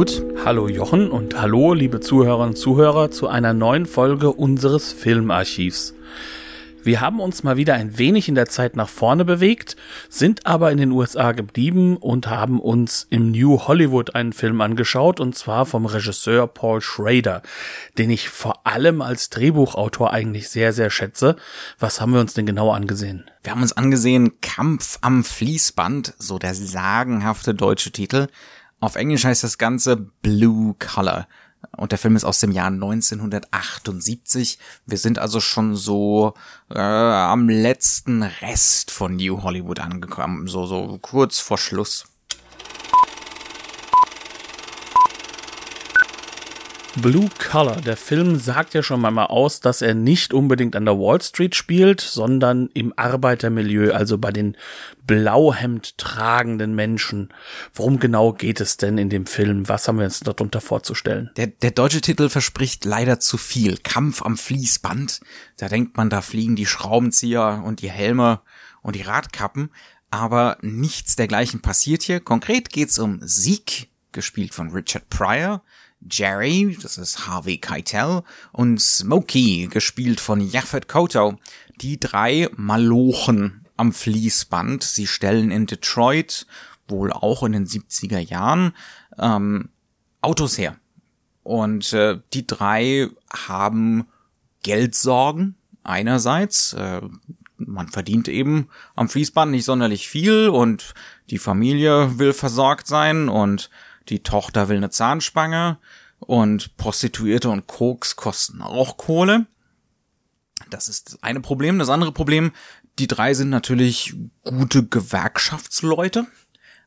Hallo Knut. Hallo Jochen und hallo liebe Zuhörerinnen und Zuhörer zu einer neuen Folge unseres Filmarchivs. Wir haben uns mal wieder ein wenig in der Zeit nach vorne bewegt, sind aber in den USA geblieben und haben uns im New Hollywood einen Film angeschaut, und zwar vom Regisseur Paul Schrader, den ich vor allem als Drehbuchautor eigentlich sehr, sehr schätze. Was haben wir uns denn genau angesehen? Wir haben uns angesehen Kampf am Fließband, so der sagenhafte deutsche Titel. Auf Englisch heißt das Ganze Blue Color. Und der Film ist aus dem Jahr 1978. Wir sind also schon so äh, am letzten Rest von New Hollywood angekommen, so so kurz vor Schluss. Blue Color. Der Film sagt ja schon mal aus, dass er nicht unbedingt an der Wall Street spielt, sondern im Arbeitermilieu, also bei den Blauhemd tragenden Menschen. Worum genau geht es denn in dem Film? Was haben wir uns darunter vorzustellen? Der, der deutsche Titel verspricht leider zu viel. Kampf am Fließband. Da denkt man, da fliegen die Schraubenzieher und die Helme und die Radkappen. Aber nichts dergleichen passiert hier. Konkret geht's um Sieg, gespielt von Richard Pryor, Jerry, das ist Harvey Keitel, und Smokey, gespielt von Yaphet Koto. Die drei Malochen am Fließband. Sie stellen in Detroit, wohl auch in den 70er Jahren, ähm, Autos her. Und äh, die drei haben Geldsorgen einerseits. Äh, man verdient eben am Fließband nicht sonderlich viel und die Familie will versorgt sein und die Tochter will eine Zahnspange und Prostituierte und Koks kosten auch Kohle. Das ist das eine Problem. Das andere Problem, die drei sind natürlich gute Gewerkschaftsleute.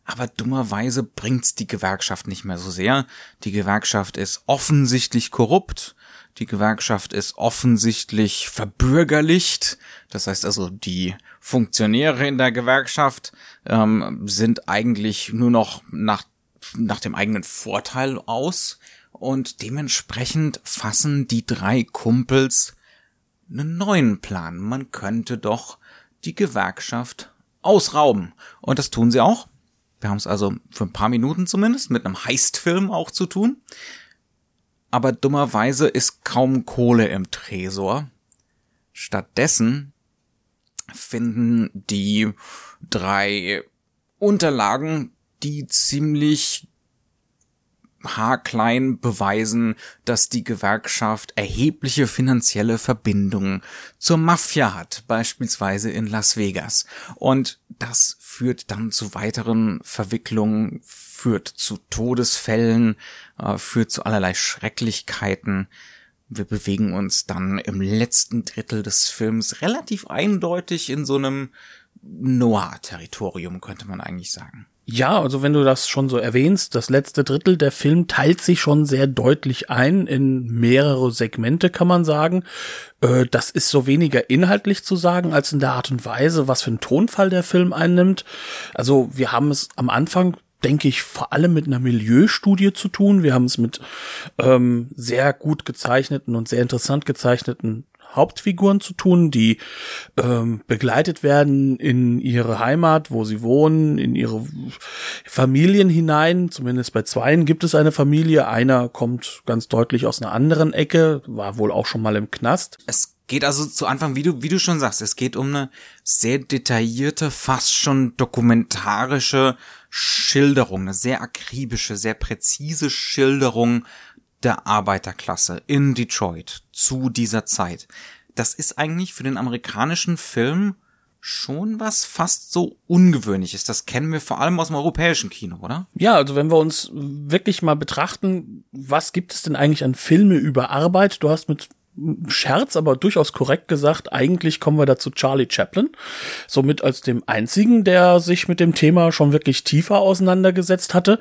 Aber dummerweise bringt's die Gewerkschaft nicht mehr so sehr. Die Gewerkschaft ist offensichtlich korrupt. Die Gewerkschaft ist offensichtlich verbürgerlicht. Das heißt also, die Funktionäre in der Gewerkschaft ähm, sind eigentlich nur noch nach nach dem eigenen Vorteil aus und dementsprechend fassen die drei Kumpels einen neuen Plan. Man könnte doch die Gewerkschaft ausrauben. Und das tun sie auch. Wir haben es also für ein paar Minuten zumindest mit einem Heistfilm auch zu tun. Aber dummerweise ist kaum Kohle im Tresor. Stattdessen finden die drei Unterlagen die ziemlich haarklein beweisen, dass die Gewerkschaft erhebliche finanzielle Verbindungen zur Mafia hat, beispielsweise in Las Vegas. Und das führt dann zu weiteren Verwicklungen, führt zu Todesfällen, äh, führt zu allerlei Schrecklichkeiten. Wir bewegen uns dann im letzten Drittel des Films relativ eindeutig in so einem Noir-Territorium, könnte man eigentlich sagen. Ja, also wenn du das schon so erwähnst, das letzte Drittel der Film teilt sich schon sehr deutlich ein in mehrere Segmente, kann man sagen. Äh, das ist so weniger inhaltlich zu sagen, als in der Art und Weise, was für einen Tonfall der Film einnimmt. Also wir haben es am Anfang denke ich, vor allem mit einer Milieustudie zu tun. Wir haben es mit ähm, sehr gut gezeichneten und sehr interessant gezeichneten Hauptfiguren zu tun, die ähm, begleitet werden in ihre Heimat, wo sie wohnen, in ihre Familien hinein. Zumindest bei zweien gibt es eine Familie. Einer kommt ganz deutlich aus einer anderen Ecke, war wohl auch schon mal im Knast. Es geht also zu Anfang, wie du, wie du schon sagst, es geht um eine sehr detaillierte, fast schon dokumentarische Schilderung, eine sehr akribische, sehr präzise Schilderung der Arbeiterklasse in Detroit zu dieser Zeit. Das ist eigentlich für den amerikanischen Film schon was fast so ungewöhnliches. Das kennen wir vor allem aus dem europäischen Kino, oder? Ja, also wenn wir uns wirklich mal betrachten, was gibt es denn eigentlich an Filme über Arbeit? Du hast mit Scherz, aber durchaus korrekt gesagt, eigentlich kommen wir dazu Charlie Chaplin, somit als dem einzigen, der sich mit dem Thema schon wirklich tiefer auseinandergesetzt hatte,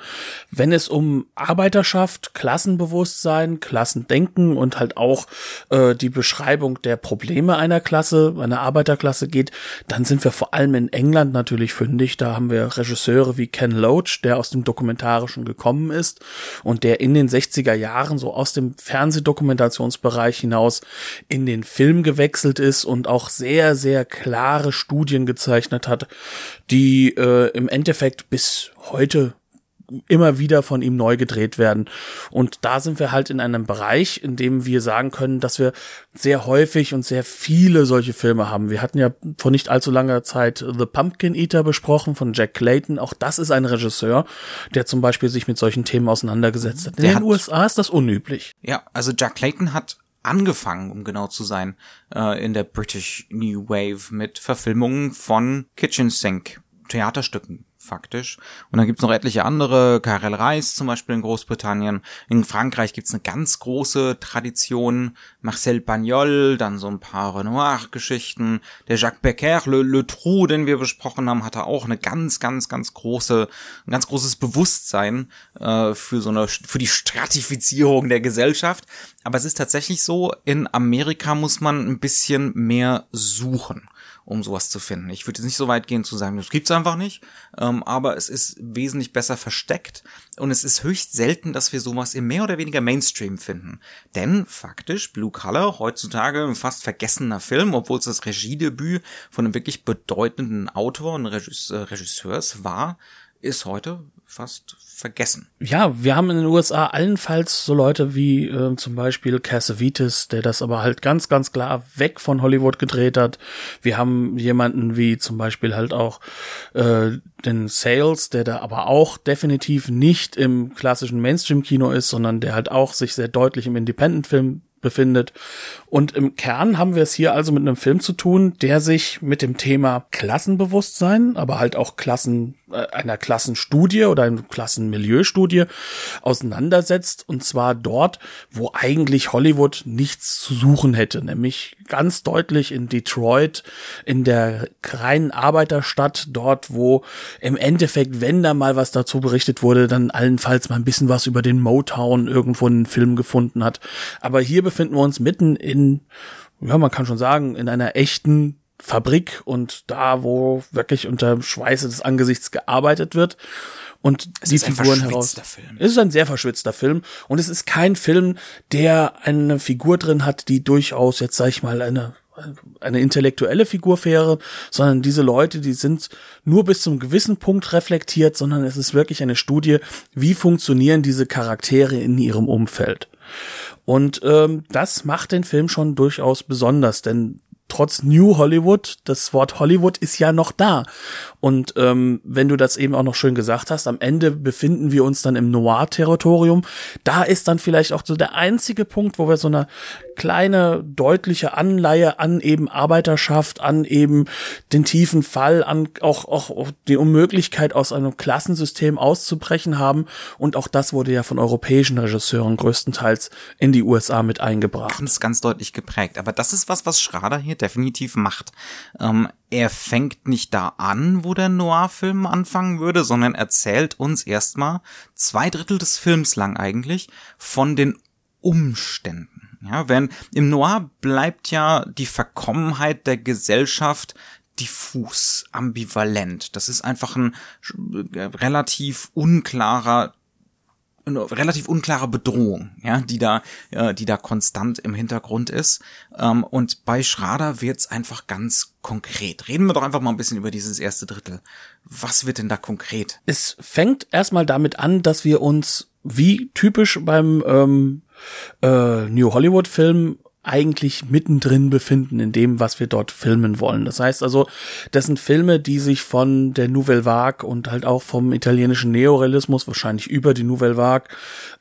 wenn es um Arbeiterschaft, Klassenbewusstsein, Klassendenken und halt auch äh, die Beschreibung der Probleme einer Klasse, einer Arbeiterklasse geht, dann sind wir vor allem in England natürlich fündig. Da haben wir Regisseure wie Ken Loach, der aus dem Dokumentarischen gekommen ist und der in den 60er Jahren so aus dem Fernsehdokumentationsbereich hinaus hinaus in den Film gewechselt ist und auch sehr, sehr klare Studien gezeichnet hat, die äh, im Endeffekt bis heute immer wieder von ihm neu gedreht werden. Und da sind wir halt in einem Bereich, in dem wir sagen können, dass wir sehr häufig und sehr viele solche Filme haben. Wir hatten ja vor nicht allzu langer Zeit The Pumpkin Eater besprochen von Jack Clayton. Auch das ist ein Regisseur, der zum Beispiel sich mit solchen Themen auseinandergesetzt hat. In der den USA ist das unüblich. Ja, also Jack Clayton hat angefangen, um genau zu sein, äh, in der British New Wave mit Verfilmungen von Kitchen Sink Theaterstücken faktisch. Und dann gibt's noch etliche andere, Karel Reis zum Beispiel in Großbritannien. In Frankreich gibt's eine ganz große Tradition, Marcel Pagnol, dann so ein paar Renoir-Geschichten. Der Jacques Becker, Le, Le Trou, den wir besprochen haben, hatte auch eine ganz, ganz, ganz große, ein ganz großes Bewusstsein äh, für so eine, für die Stratifizierung der Gesellschaft. Aber es ist tatsächlich so, in Amerika muss man ein bisschen mehr suchen um sowas zu finden. Ich würde jetzt nicht so weit gehen zu sagen, das gibt's einfach nicht, ähm, aber es ist wesentlich besser versteckt und es ist höchst selten, dass wir sowas im mehr oder weniger Mainstream finden. Denn faktisch, Blue Color, heutzutage ein fast vergessener Film, obwohl es das Regiedebüt von einem wirklich bedeutenden Autor und Regisseurs war, ist heute fast vergessen. Ja, wir haben in den USA allenfalls so Leute wie äh, zum Beispiel Cassavetes, der das aber halt ganz, ganz klar weg von Hollywood gedreht hat. Wir haben jemanden wie zum Beispiel halt auch äh, den Sales, der da aber auch definitiv nicht im klassischen Mainstream-Kino ist, sondern der halt auch sich sehr deutlich im Independent-Film befindet. Und im Kern haben wir es hier also mit einem Film zu tun, der sich mit dem Thema Klassenbewusstsein, aber halt auch Klassen, äh, einer Klassenstudie oder einer Klassenmilieustudie auseinandersetzt. Und zwar dort, wo eigentlich Hollywood nichts zu suchen hätte, nämlich ganz deutlich in Detroit, in der reinen Arbeiterstadt, dort, wo im Endeffekt, wenn da mal was dazu berichtet wurde, dann allenfalls mal ein bisschen was über den Motown irgendwo in einen Film gefunden hat. Aber hier befinden wir uns mitten in, ja, man kann schon sagen, in einer echten Fabrik und da, wo wirklich unter Schweiße des Angesichts gearbeitet wird und es die Figuren heraus. Film. Es ist ein sehr verschwitzter Film und es ist kein Film, der eine Figur drin hat, die durchaus jetzt sag ich mal eine eine intellektuelle Figur wäre, sondern diese Leute, die sind nur bis zum gewissen Punkt reflektiert, sondern es ist wirklich eine Studie, wie funktionieren diese Charaktere in ihrem Umfeld. Und ähm, das macht den Film schon durchaus besonders, denn trotz New Hollywood, das Wort Hollywood ist ja noch da. Und ähm, wenn du das eben auch noch schön gesagt hast, am Ende befinden wir uns dann im Noir-Territorium. Da ist dann vielleicht auch so der einzige Punkt, wo wir so eine kleine, deutliche Anleihe an eben Arbeiterschaft, an eben den tiefen Fall, an auch, auch die Unmöglichkeit aus einem Klassensystem auszubrechen haben. Und auch das wurde ja von europäischen Regisseuren größtenteils in die USA mit eingebracht. Ganz, ganz deutlich geprägt. Aber das ist was, was Schrader hier definitiv macht. Ähm, er fängt nicht da an, wo der Noir-Film anfangen würde, sondern erzählt uns erstmal zwei Drittel des Films lang eigentlich von den Umständen ja, wenn im Noir bleibt ja die Verkommenheit der Gesellschaft diffus, ambivalent. Das ist einfach ein relativ unklarer eine relativ unklare Bedrohung, ja, die da, äh, die da konstant im Hintergrund ist. Ähm, und bei Schrader wird's einfach ganz konkret. Reden wir doch einfach mal ein bisschen über dieses erste Drittel. Was wird denn da konkret? Es fängt erstmal damit an, dass wir uns wie typisch beim ähm, äh, New Hollywood Film eigentlich mittendrin befinden in dem, was wir dort filmen wollen. Das heißt also, das sind Filme, die sich von der Nouvelle Vague und halt auch vom italienischen Neorealismus, wahrscheinlich über die Nouvelle Vague,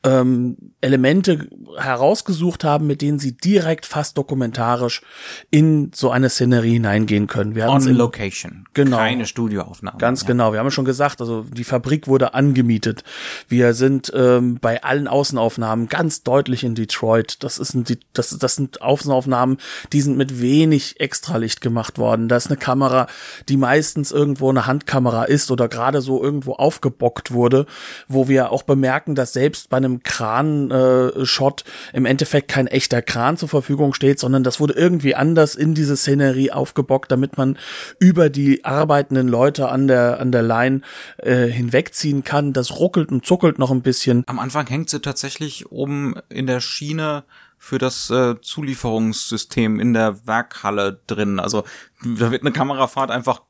ähm, Elemente herausgesucht haben, mit denen sie direkt fast dokumentarisch in so eine Szenerie hineingehen können. Wir On in, location. Genau. Keine Studioaufnahme. Ganz ja. genau. Wir haben schon gesagt, also die Fabrik wurde angemietet. Wir sind ähm, bei allen Außenaufnahmen ganz deutlich in Detroit. Das ist ein, das, das sind Außenaufnahmen, die sind mit wenig Extralicht gemacht worden. Da ist eine Kamera, die meistens irgendwo eine Handkamera ist oder gerade so irgendwo aufgebockt wurde, wo wir auch bemerken, dass selbst bei einem Kran-Shot im Endeffekt kein echter Kran zur Verfügung steht, sondern das wurde irgendwie anders in diese Szenerie aufgebockt, damit man über die arbeitenden Leute an der an der Line äh, hinwegziehen kann. Das ruckelt und zuckelt noch ein bisschen. Am Anfang hängt sie tatsächlich oben in der Schiene für das äh, Zulieferungssystem in der Werkhalle drin. Also da wird eine Kamerafahrt einfach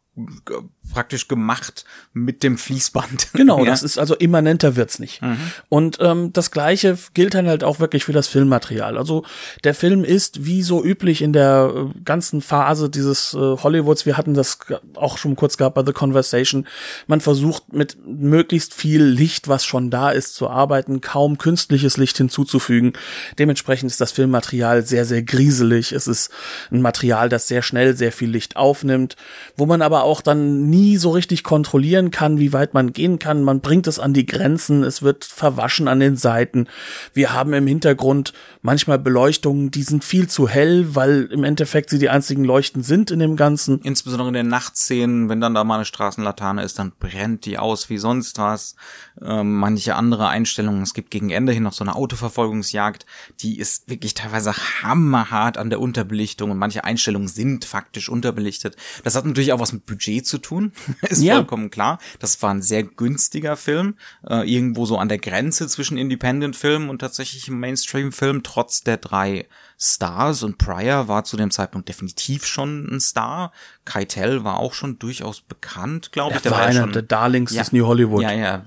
praktisch gemacht mit dem Fließband. Genau, ja. das ist also immanenter wird's nicht. Mhm. Und ähm, das gleiche gilt dann halt auch wirklich für das Filmmaterial. Also der Film ist wie so üblich in der äh, ganzen Phase dieses äh, Hollywoods, wir hatten das auch schon kurz gehabt bei The Conversation, man versucht mit möglichst viel Licht, was schon da ist, zu arbeiten, kaum künstliches Licht hinzuzufügen. Dementsprechend ist das Filmmaterial sehr, sehr grieselig. Es ist ein Material, das sehr schnell sehr viel Licht aufnimmt, wo man aber auch dann nie so richtig kontrollieren kann, wie weit man gehen kann. Man bringt es an die Grenzen, es wird verwaschen an den Seiten. Wir haben im Hintergrund manchmal Beleuchtungen, die sind viel zu hell, weil im Endeffekt sie die einzigen Leuchten sind in dem Ganzen. Insbesondere in den Nachtszenen, wenn dann da mal eine Straßenlaterne ist, dann brennt die aus wie sonst was. Ähm, manche andere Einstellungen, es gibt gegen Ende hin noch so eine Autoverfolgungsjagd, die ist wirklich teilweise hammerhart an der Unterbelichtung und manche Einstellungen sind faktisch unterbelichtet. Das hat natürlich auch was mit Budget zu tun, ist ja. vollkommen klar. Das war ein sehr günstiger Film, äh, irgendwo so an der Grenze zwischen Independent-Film und tatsächlich Mainstream-Film, trotz der drei Stars und Pryor war zu dem Zeitpunkt definitiv schon ein Star. Keitel war auch schon durchaus bekannt, glaube ich. Der war, war einer schon, der Darlings ja, des New Hollywood. Ja, ja,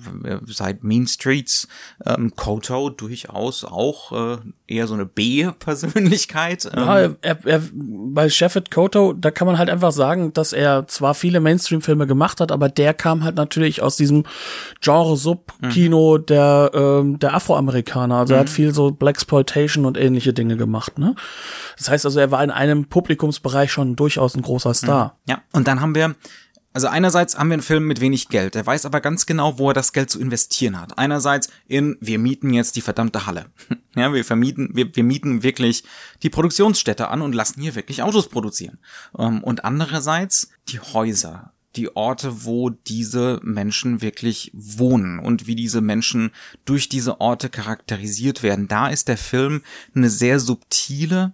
seit Mean Streets. Ähm, Koto durchaus auch äh, eher so eine B-Persönlichkeit. Ähm. Ja, er, er, bei Shepard Koto, da kann man halt einfach sagen, dass er zwar viele Mainstream-Filme gemacht hat, aber der kam halt natürlich aus diesem Genre-Sub-Kino mhm. der, ähm, der Afroamerikaner. Also mhm. er hat mhm. viel so Blaxploitation und ähnliche Dinge gemacht. Ne? Das heißt also, er war in einem Publikumsbereich schon durchaus ein großer Star. Mhm. Ja, und dann haben wir also einerseits haben wir einen Film mit wenig Geld. Er weiß aber ganz genau, wo er das Geld zu investieren hat. Einerseits in, wir mieten jetzt die verdammte Halle. Ja, wir vermieten, wir, wir mieten wirklich die Produktionsstätte an und lassen hier wirklich Autos produzieren. Ähm, und andererseits die Häuser die Orte, wo diese Menschen wirklich wohnen und wie diese Menschen durch diese Orte charakterisiert werden. Da ist der Film eine sehr subtile,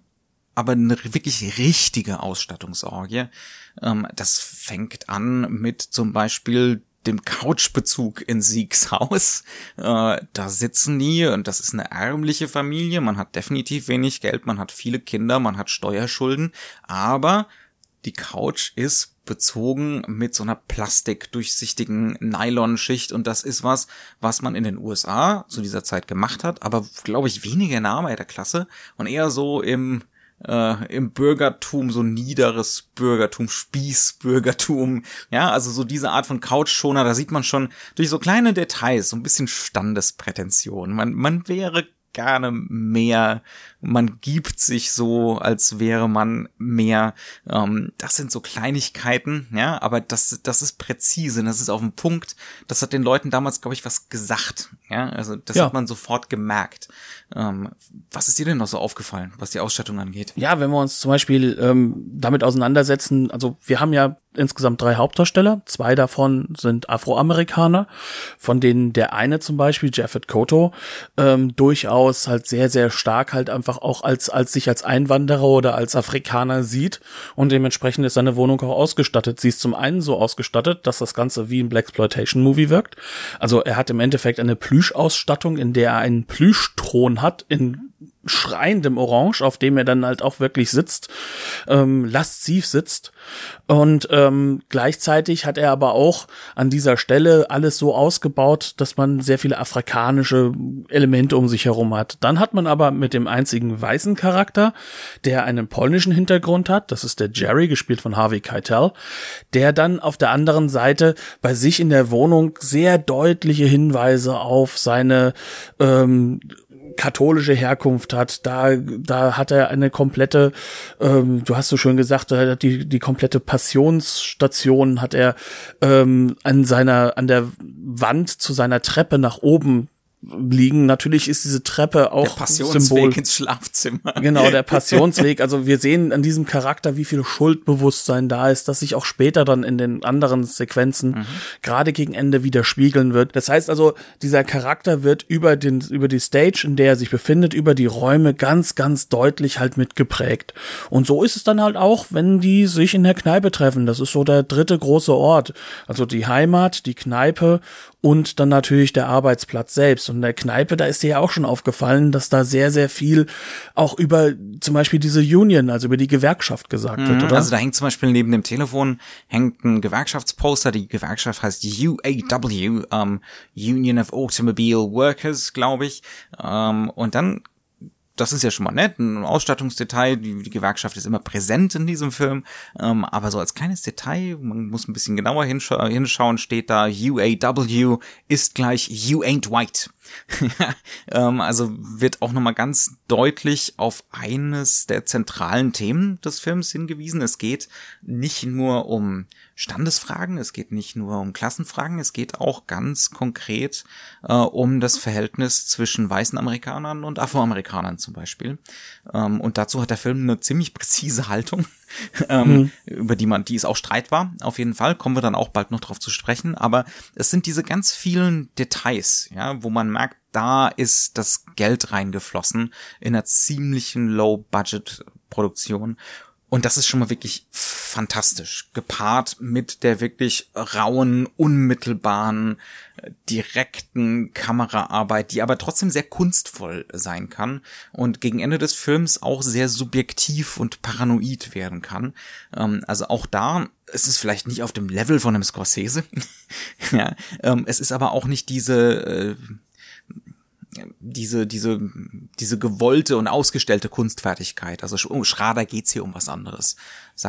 aber eine wirklich richtige Ausstattungsorgie. Ähm, das fängt an mit zum Beispiel dem Couchbezug in Siegs Haus. Äh, da sitzen die und das ist eine ärmliche Familie. Man hat definitiv wenig Geld, man hat viele Kinder, man hat Steuerschulden, aber die Couch ist bezogen mit so einer plastikdurchsichtigen Nylonschicht und das ist was, was man in den USA zu dieser Zeit gemacht hat, aber glaube ich weniger in der Arbeiterklasse und eher so im äh, im Bürgertum, so niederes Bürgertum, Spießbürgertum, ja, also so diese Art von Couchschoner, da sieht man schon durch so kleine Details so ein bisschen Standesprätension. Man, man wäre gerne mehr man gibt sich so, als wäre man mehr. Ähm, das sind so Kleinigkeiten, ja, aber das, das ist präzise, das ist auf den Punkt. Das hat den Leuten damals, glaube ich, was gesagt. Ja, also das ja. hat man sofort gemerkt. Ähm, was ist dir denn noch so aufgefallen, was die Ausstattung angeht? Ja, wenn wir uns zum Beispiel ähm, damit auseinandersetzen, also wir haben ja insgesamt drei Hauptdarsteller. Zwei davon sind Afroamerikaner, von denen der eine zum Beispiel, Jaffet Koto, ähm, durchaus halt sehr, sehr stark halt einfach auch als, als sich als Einwanderer oder als Afrikaner sieht und dementsprechend ist seine Wohnung auch ausgestattet. Sie ist zum einen so ausgestattet, dass das Ganze wie ein Blaxploitation-Movie wirkt. Also er hat im Endeffekt eine Plüschausstattung, in der er einen Plüschthron hat in schreiendem Orange, auf dem er dann halt auch wirklich sitzt, ähm, lasziv sitzt. Und ähm, gleichzeitig hat er aber auch an dieser Stelle alles so ausgebaut, dass man sehr viele afrikanische Elemente um sich herum hat. Dann hat man aber mit dem einzigen weißen Charakter, der einen polnischen Hintergrund hat, das ist der Jerry, gespielt von Harvey Keitel, der dann auf der anderen Seite bei sich in der Wohnung sehr deutliche Hinweise auf seine ähm, katholische Herkunft hat, da, da hat er eine komplette, ähm, du hast so schön gesagt, die, die komplette Passionsstation hat er ähm, an seiner, an der Wand zu seiner Treppe nach oben liegen. Natürlich ist diese Treppe auch der Passionsweg Symbol. ins Schlafzimmer. Genau, der Passionsweg. Also wir sehen an diesem Charakter, wie viel Schuldbewusstsein da ist, dass sich auch später dann in den anderen Sequenzen mhm. gerade gegen Ende widerspiegeln wird. Das heißt also, dieser Charakter wird über den, über die Stage, in der er sich befindet, über die Räume ganz, ganz deutlich halt mitgeprägt. Und so ist es dann halt auch, wenn die sich in der Kneipe treffen. Das ist so der dritte große Ort. Also die Heimat, die Kneipe und dann natürlich der Arbeitsplatz selbst. Und in der Kneipe, da ist dir ja auch schon aufgefallen, dass da sehr, sehr viel auch über zum Beispiel diese Union, also über die Gewerkschaft gesagt wird, mhm, oder? Also da hängt zum Beispiel neben dem Telefon hängt ein Gewerkschaftsposter. Die Gewerkschaft heißt UAW, um, Union of Automobile Workers, glaube ich. Um, und dann das ist ja schon mal nett, ein Ausstattungsdetail. Die, die Gewerkschaft ist immer präsent in diesem Film. Ähm, aber so als kleines Detail, man muss ein bisschen genauer hinscha hinschauen, steht da UAW ist gleich You ain't white. ähm, also wird auch nochmal ganz deutlich auf eines der zentralen Themen des Films hingewiesen. Es geht nicht nur um Standesfragen, es geht nicht nur um Klassenfragen, es geht auch ganz konkret äh, um das Verhältnis zwischen weißen Amerikanern und Afroamerikanern zum Beispiel. Ähm, und dazu hat der Film eine ziemlich präzise Haltung, ähm, mhm. über die man, die ist auch streitbar, auf jeden Fall, kommen wir dann auch bald noch drauf zu sprechen, aber es sind diese ganz vielen Details, ja, wo man merkt, da ist das Geld reingeflossen in einer ziemlichen Low-Budget-Produktion und das ist schon mal wirklich fantastisch, gepaart mit der wirklich rauen, unmittelbaren, direkten Kameraarbeit, die aber trotzdem sehr kunstvoll sein kann und gegen Ende des Films auch sehr subjektiv und paranoid werden kann. Ähm, also auch da, es ist vielleicht nicht auf dem Level von einem Scorsese, ja, ähm, es ist aber auch nicht diese äh, diese, diese, diese gewollte und ausgestellte Kunstfertigkeit. Also um Schrader geht's hier um was anderes.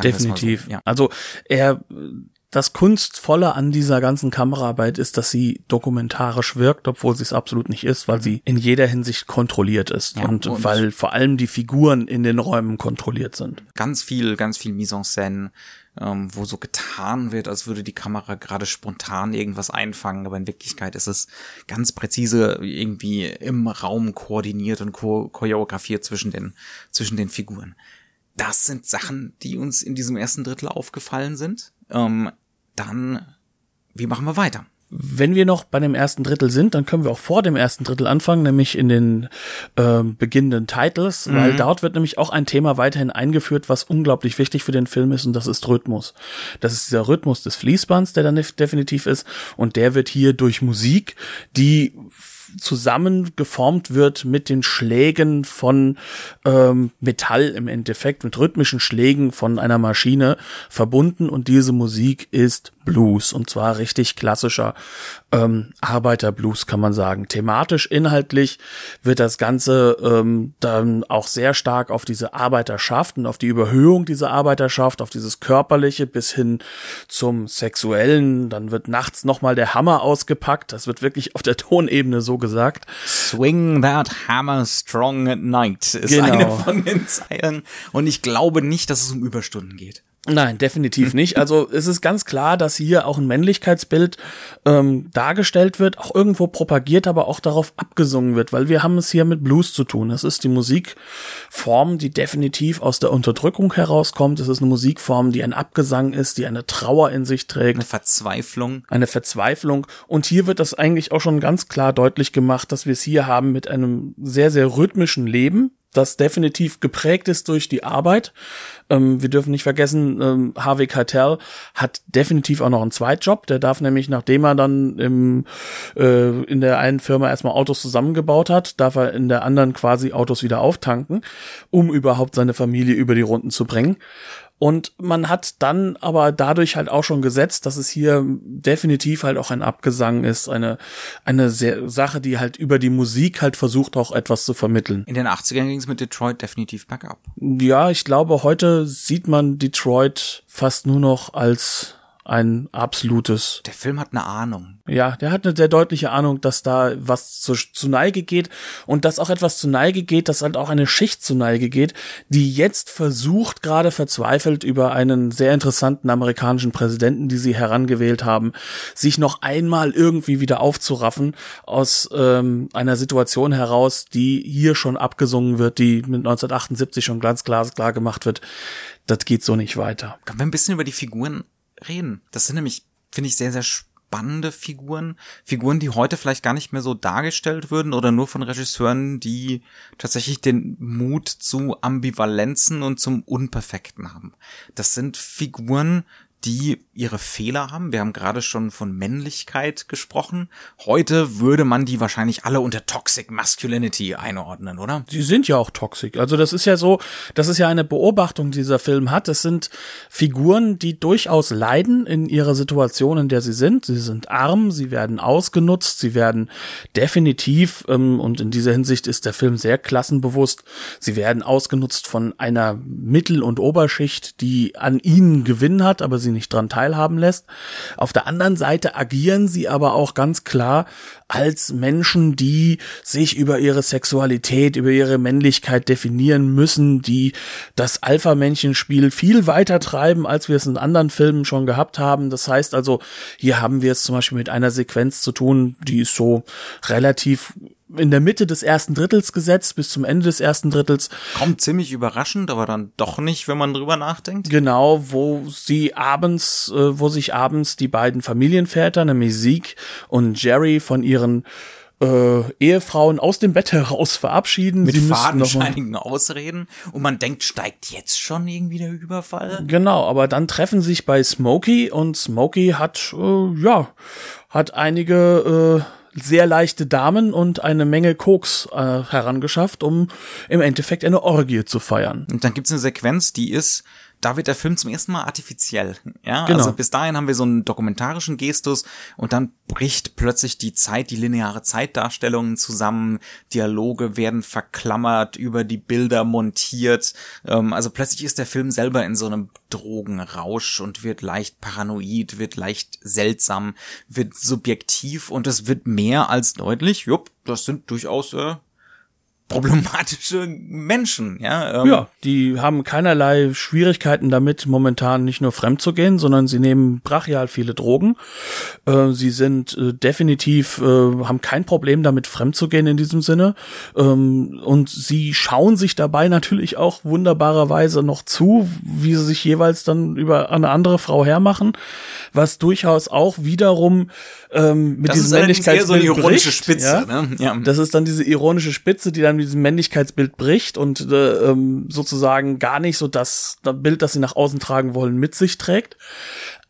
Definitiv. So. Ja. Also er, das Kunstvolle an dieser ganzen Kameraarbeit ist, dass sie dokumentarisch wirkt, obwohl sie es absolut nicht ist, weil sie in jeder Hinsicht kontrolliert ist ja, und, und, weil vor allem die Figuren in den Räumen kontrolliert sind. Ganz viel, ganz viel Mise en scène, ähm, wo so getan wird, als würde die Kamera gerade spontan irgendwas einfangen, aber in Wirklichkeit ist es ganz präzise irgendwie im Raum koordiniert und choreografiert zwischen den, zwischen den Figuren. Das sind Sachen, die uns in diesem ersten Drittel aufgefallen sind. Ähm, dann, wie machen wir weiter? Wenn wir noch bei dem ersten Drittel sind, dann können wir auch vor dem ersten Drittel anfangen, nämlich in den äh, beginnenden Titles, mhm. weil dort wird nämlich auch ein Thema weiterhin eingeführt, was unglaublich wichtig für den Film ist, und das ist Rhythmus. Das ist dieser Rhythmus des Fließbands, der dann definitiv ist, und der wird hier durch Musik, die zusammengeformt wird mit den Schlägen von ähm, Metall im Endeffekt, mit rhythmischen Schlägen von einer Maschine verbunden. Und diese Musik ist Blues und zwar richtig klassischer ähm, Arbeiterblues kann man sagen. Thematisch, inhaltlich wird das Ganze ähm, dann auch sehr stark auf diese Arbeiterschaft und auf die Überhöhung dieser Arbeiterschaft, auf dieses körperliche bis hin zum sexuellen. Dann wird nachts nochmal der Hammer ausgepackt. Das wird wirklich auf der Tonebene so gesagt. Swing that hammer strong at night ist genau. eine von den Zeilen und ich glaube nicht, dass es um Überstunden geht. Nein, definitiv nicht. Also es ist ganz klar, dass hier auch ein Männlichkeitsbild ähm, dargestellt wird, auch irgendwo propagiert, aber auch darauf abgesungen wird, weil wir haben es hier mit Blues zu tun. Es ist die Musikform, die definitiv aus der Unterdrückung herauskommt. Es ist eine Musikform, die ein Abgesang ist, die eine Trauer in sich trägt. Eine Verzweiflung. Eine Verzweiflung. Und hier wird das eigentlich auch schon ganz klar deutlich gemacht, dass wir es hier haben mit einem sehr, sehr rhythmischen Leben, das definitiv geprägt ist durch die Arbeit. Ähm, wir dürfen nicht vergessen, ähm, Harvey Keitel hat definitiv auch noch einen Zweitjob. Der darf nämlich, nachdem er dann im, äh, in der einen Firma erstmal Autos zusammengebaut hat, darf er in der anderen quasi Autos wieder auftanken, um überhaupt seine Familie über die Runden zu bringen. Und man hat dann aber dadurch halt auch schon gesetzt, dass es hier definitiv halt auch ein Abgesang ist, eine, eine sehr, Sache, die halt über die Musik halt versucht auch etwas zu vermitteln. In den 80ern ging es mit Detroit definitiv bergab. Ja, ich glaube, heute sieht man Detroit fast nur noch als ein absolutes. Der Film hat eine Ahnung. Ja, der hat eine sehr deutliche Ahnung, dass da was zu, zu Neige geht und dass auch etwas zu Neige geht, dass halt auch eine Schicht zu Neige geht, die jetzt versucht, gerade verzweifelt über einen sehr interessanten amerikanischen Präsidenten, die sie herangewählt haben, sich noch einmal irgendwie wieder aufzuraffen aus ähm, einer Situation heraus, die hier schon abgesungen wird, die mit 1978 schon ganz klar, klar gemacht wird. Das geht so nicht weiter. Können wir ein bisschen über die Figuren reden. Das sind nämlich, finde ich, sehr, sehr spannende Figuren. Figuren, die heute vielleicht gar nicht mehr so dargestellt würden oder nur von Regisseuren, die tatsächlich den Mut zu Ambivalenzen und zum Unperfekten haben. Das sind Figuren, die ihre Fehler haben. Wir haben gerade schon von Männlichkeit gesprochen. Heute würde man die wahrscheinlich alle unter Toxic Masculinity einordnen, oder? Sie sind ja auch toxic. Also das ist ja so, das ist ja eine Beobachtung, die dieser Film hat. Es sind Figuren, die durchaus leiden in ihrer Situation, in der sie sind. Sie sind arm, sie werden ausgenutzt, sie werden definitiv, ähm, und in dieser Hinsicht ist der Film sehr klassenbewusst, sie werden ausgenutzt von einer Mittel- und Oberschicht, die an ihnen Gewinn hat, aber sie nicht dran teilhaben lässt. Auf der anderen Seite agieren sie aber auch ganz klar als Menschen, die sich über ihre Sexualität, über ihre Männlichkeit definieren müssen, die das Alpha-Männchen-Spiel viel weiter treiben, als wir es in anderen Filmen schon gehabt haben. Das heißt also, hier haben wir es zum Beispiel mit einer Sequenz zu tun, die ist so relativ in der Mitte des ersten Drittels gesetzt bis zum Ende des ersten Drittels. Kommt ziemlich überraschend, aber dann doch nicht, wenn man drüber nachdenkt. Genau, wo sie abends, äh, wo sich abends die beiden Familienväter, nämlich Zeke und Jerry, von ihren äh, Ehefrauen aus dem Bett heraus verabschieden. Mit fadenscheinigen Ausreden und man denkt, steigt jetzt schon irgendwie der Überfall? Genau, aber dann treffen sich bei Smokey und Smokey hat, äh, ja, hat einige äh, sehr leichte Damen und eine Menge Koks äh, herangeschafft, um im Endeffekt eine Orgie zu feiern. Und dann gibt's eine Sequenz, die ist da wird der Film zum ersten Mal artifiziell. Ja, Genau. also bis dahin haben wir so einen dokumentarischen Gestus und dann bricht plötzlich die Zeit, die lineare Zeitdarstellungen zusammen, Dialoge werden verklammert, über die Bilder montiert. Ähm, also plötzlich ist der Film selber in so einem Drogenrausch und wird leicht paranoid, wird leicht seltsam, wird subjektiv und es wird mehr als deutlich. Jupp, das sind durchaus äh, problematische Menschen, ja. Ähm, Ja, die haben keinerlei Schwierigkeiten damit, momentan nicht nur fremd zu gehen, sondern sie nehmen brachial viele Drogen. Äh, sie sind äh, definitiv, äh, haben kein Problem damit, fremd zu gehen in diesem Sinne. Ähm, und sie schauen sich dabei natürlich auch wunderbarerweise noch zu, wie sie sich jeweils dann über eine andere Frau hermachen, was durchaus auch wiederum ähm, mit Das diesem so Männlichkeitsbild ironische bricht, Spitze, ja? ne? Ja. Das ist dann diese ironische Spitze, die dann mit diesem Männlichkeitsbild bricht und äh, ähm, sozusagen gar nicht so das, das Bild, das sie nach außen tragen wollen, mit sich trägt.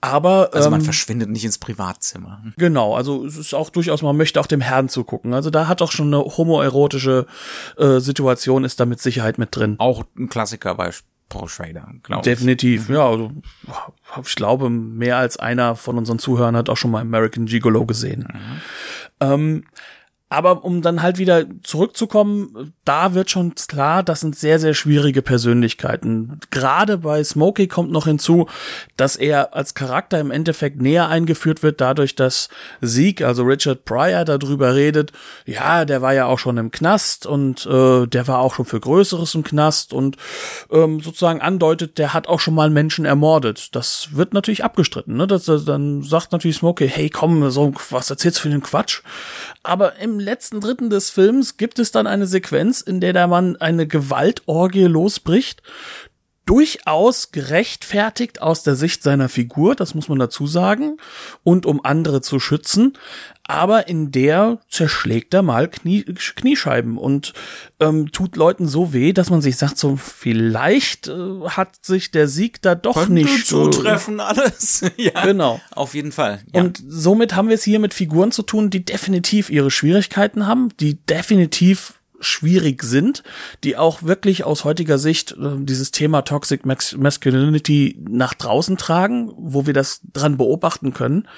Aber Also man ähm, verschwindet nicht ins Privatzimmer. genau, also es ist auch durchaus, man möchte auch dem Herrn zugucken. Also da hat auch schon eine homoerotische äh, Situation ist da mit Sicherheit mit drin. Auch ein Klassiker bei Paul Schrader, glaube ich. Definitiv, ja. Also, ich glaube, mehr als einer von unseren Zuhörern hat auch schon mal American Gigolo gesehen. Ähm, aber um dann halt wieder zurückzukommen, da wird schon klar, das sind sehr, sehr schwierige Persönlichkeiten. Gerade bei Smokey kommt noch hinzu, dass er als Charakter im Endeffekt näher eingeführt wird, dadurch, dass Zeke, also Richard Pryor, darüber redet, ja, der war ja auch schon im Knast und äh, der war auch schon für Größeres im Knast und ähm, sozusagen andeutet, der hat auch schon mal Menschen ermordet. Das wird natürlich abgestritten. Ne? Das, das, dann sagt natürlich Smokey, hey, komm, so was erzählst du für den Quatsch? Aber im letzten Dritten des Films gibt es dann eine Sequenz, in der der Mann eine Gewaltorgie losbricht. Durchaus gerechtfertigt aus der Sicht seiner Figur, das muss man dazu sagen, und um andere zu schützen. Aber in der zerschlägt er mal Knie, Kniescheiben und ähm, tut Leuten so weh, dass man sich sagt, so vielleicht äh, hat sich der Sieg da doch nicht äh, zutreffen alles. ja, Genau. Auf jeden Fall. Ja. und somit haben wir es hier mit Figuren zu tun, die definitiv ihre Schwierigkeiten haben, die definitiv schwierig sind, die auch wirklich aus heutiger Sicht äh, dieses Thema Toxic Masculinity nach draußen tragen, wo wir das dran beobachten können.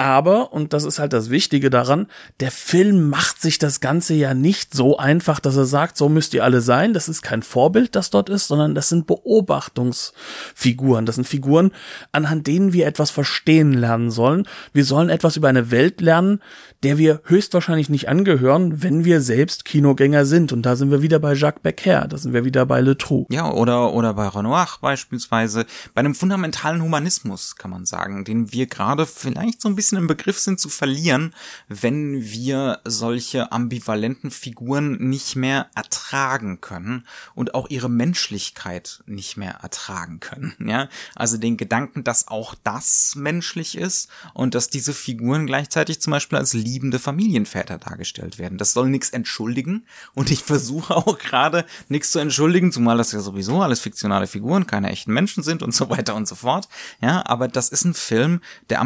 Aber, und das ist halt das Wichtige daran, der Film macht sich das Ganze ja nicht so einfach, dass er sagt, so müsst ihr alle sein. Das ist kein Vorbild, das dort ist, sondern das sind Beobachtungsfiguren. Das sind Figuren, anhand denen wir etwas verstehen lernen sollen. Wir sollen etwas über eine Welt lernen, der wir höchstwahrscheinlich nicht angehören, wenn wir selbst Kinogänger sind. Und da sind wir wieder bei Jacques Becker, da sind wir wieder bei Le Trou. Ja, oder, oder bei Renoir beispielsweise. Bei einem fundamentalen Humanismus, kann man sagen, den wir gerade vielleicht so ein bisschen im Begriff sind zu verlieren, wenn wir solche ambivalenten Figuren nicht mehr ertragen können und auch ihre Menschlichkeit nicht mehr ertragen können. Ja, also den Gedanken, dass auch das menschlich ist und dass diese Figuren gleichzeitig zum Beispiel als liebende Familienväter dargestellt werden. Das soll nichts entschuldigen und ich versuche auch gerade nichts zu entschuldigen, zumal das ja sowieso alles fiktionale Figuren, keine echten Menschen sind und so weiter und so fort. Ja, aber das ist ein Film der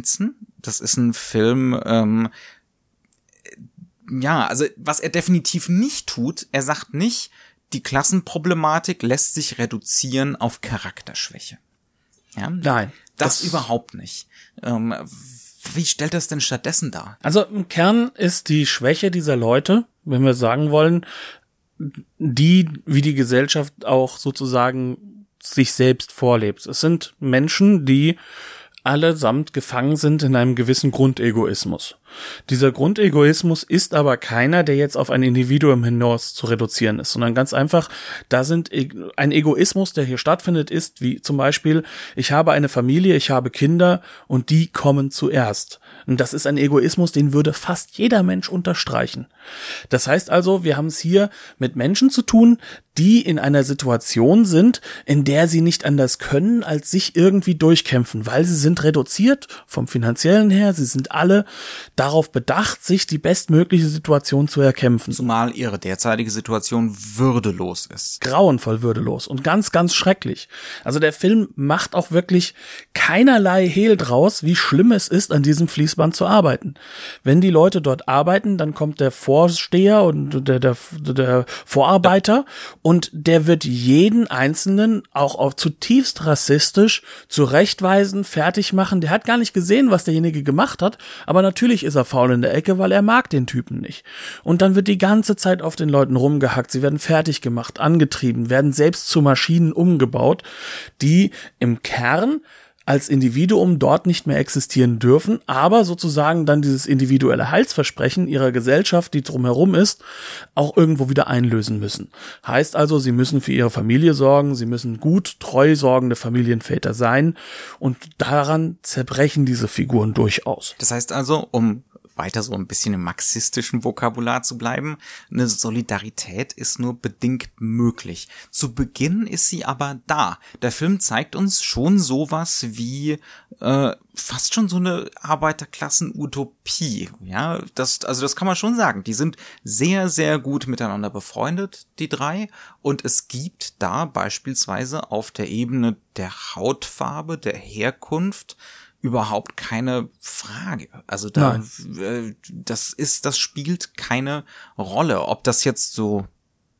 Ambivalenzen. Das ist ein Film, ähm, ja, also was er definitiv nicht tut, er sagt nicht, die Klassenproblematik lässt sich reduzieren auf Charakterschwäche. Ja? Nein. Das, das überhaupt nicht. Ähm, wie stellt das denn stattdessen dar? Also im Kern ist die Schwäche dieser Leute, wenn wir sagen wollen, die, wie die Gesellschaft auch sozusagen sich selbst vorlebt. Es sind Menschen, die allesamt gefangen sind in einem gewissen Grundegoismus. Dieser Grundegoismus ist aber keiner, der jetzt auf ein Individuum hinaus zu reduzieren ist, sondern ganz einfach, da sind e-, ein Egoismus, der hier stattfindet, ist wie zum Beispiel, ich habe eine Familie, ich habe Kinder und die kommen zuerst. Und das ist ein Egoismus, den würde fast jeder Mensch unterstreichen. Das heißt also, wir haben es hier mit Menschen zu tun, die in einer Situation sind, in der sie nicht anders können, als sich irgendwie durchkämpfen, weil sie sind reduziert vom finanziellen her, sie sind alle darauf bedacht, sich die bestmögliche Situation zu erkämpfen. Zumal ihre derzeitige Situation würdelos ist. Grauenvoll würdelos und ganz, ganz schrecklich. Also der Film macht auch wirklich keinerlei Hehl draus, wie schlimm es ist, an diesem Fließband zu arbeiten. Wenn die Leute dort arbeiten, dann kommt der Vorsteher und der, der, der Vorarbeiter und der wird jeden Einzelnen auch auf zutiefst rassistisch zurechtweisen, fertig machen. Der hat gar nicht gesehen, was derjenige gemacht hat, aber natürlich ist er faul in der Ecke, weil er mag den Typen nicht. Und dann wird die ganze Zeit auf den Leuten rumgehackt, sie werden fertig gemacht, angetrieben, werden selbst zu Maschinen umgebaut, die im Kern als Individuum dort nicht mehr existieren dürfen, aber sozusagen dann dieses individuelle Heilsversprechen ihrer Gesellschaft, die drumherum ist, auch irgendwo wieder einlösen müssen. Heißt also, sie müssen für ihre Familie sorgen, sie müssen gut, treu sorgende Familienväter sein und daran zerbrechen diese Figuren durchaus. Das heißt also, um weiter so ein bisschen im marxistischen Vokabular zu bleiben, eine Solidarität ist nur bedingt möglich. Zu Beginn ist sie aber da. Der Film zeigt uns schon sowas wie äh, fast schon so eine Arbeiterklassen-Utopie. Ja, das, also das kann man schon sagen. Die sind sehr, sehr gut miteinander befreundet, die drei. Und es gibt da beispielsweise auf der Ebene der Hautfarbe, der Herkunft, überhaupt keine Frage. Also da, äh, das ist, das spielt keine Rolle. Ob das jetzt so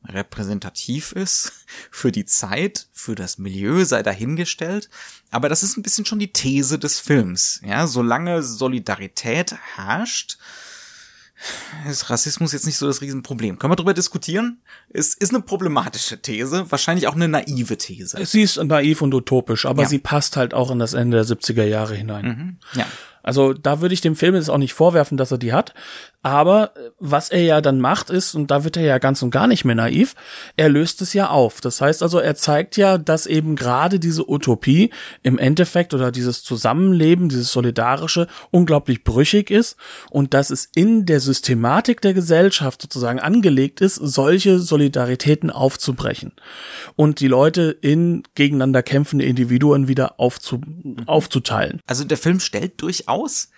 repräsentativ ist für die Zeit, für das Milieu, sei dahingestellt. Aber das ist ein bisschen schon die These des Films. Ja, solange Solidarität herrscht, ist Rassismus jetzt nicht so das Riesenproblem. Können wir darüber diskutieren? Es ist eine problematische These, wahrscheinlich auch eine naive These. Sie ist naiv und utopisch, aber ja. sie passt halt auch in das Ende der 70er Jahre hinein. Mhm. Ja. Also da würde ich dem Film jetzt auch nicht vorwerfen, dass er die hat. Aber äh, was er ja dann macht ist, und da wird er ja ganz und gar nicht mehr naiv, er löst es ja auf. Das heißt also, er zeigt ja, dass eben gerade diese Utopie im Endeffekt oder dieses Zusammenleben, dieses Solidarische unglaublich brüchig ist und dass es in der Systematik der Gesellschaft sozusagen angelegt ist, solche Solidaritäten aufzubrechen und die Leute in gegeneinander kämpfende Individuen wieder aufzu aufzuteilen. Also der Film stellt durchaus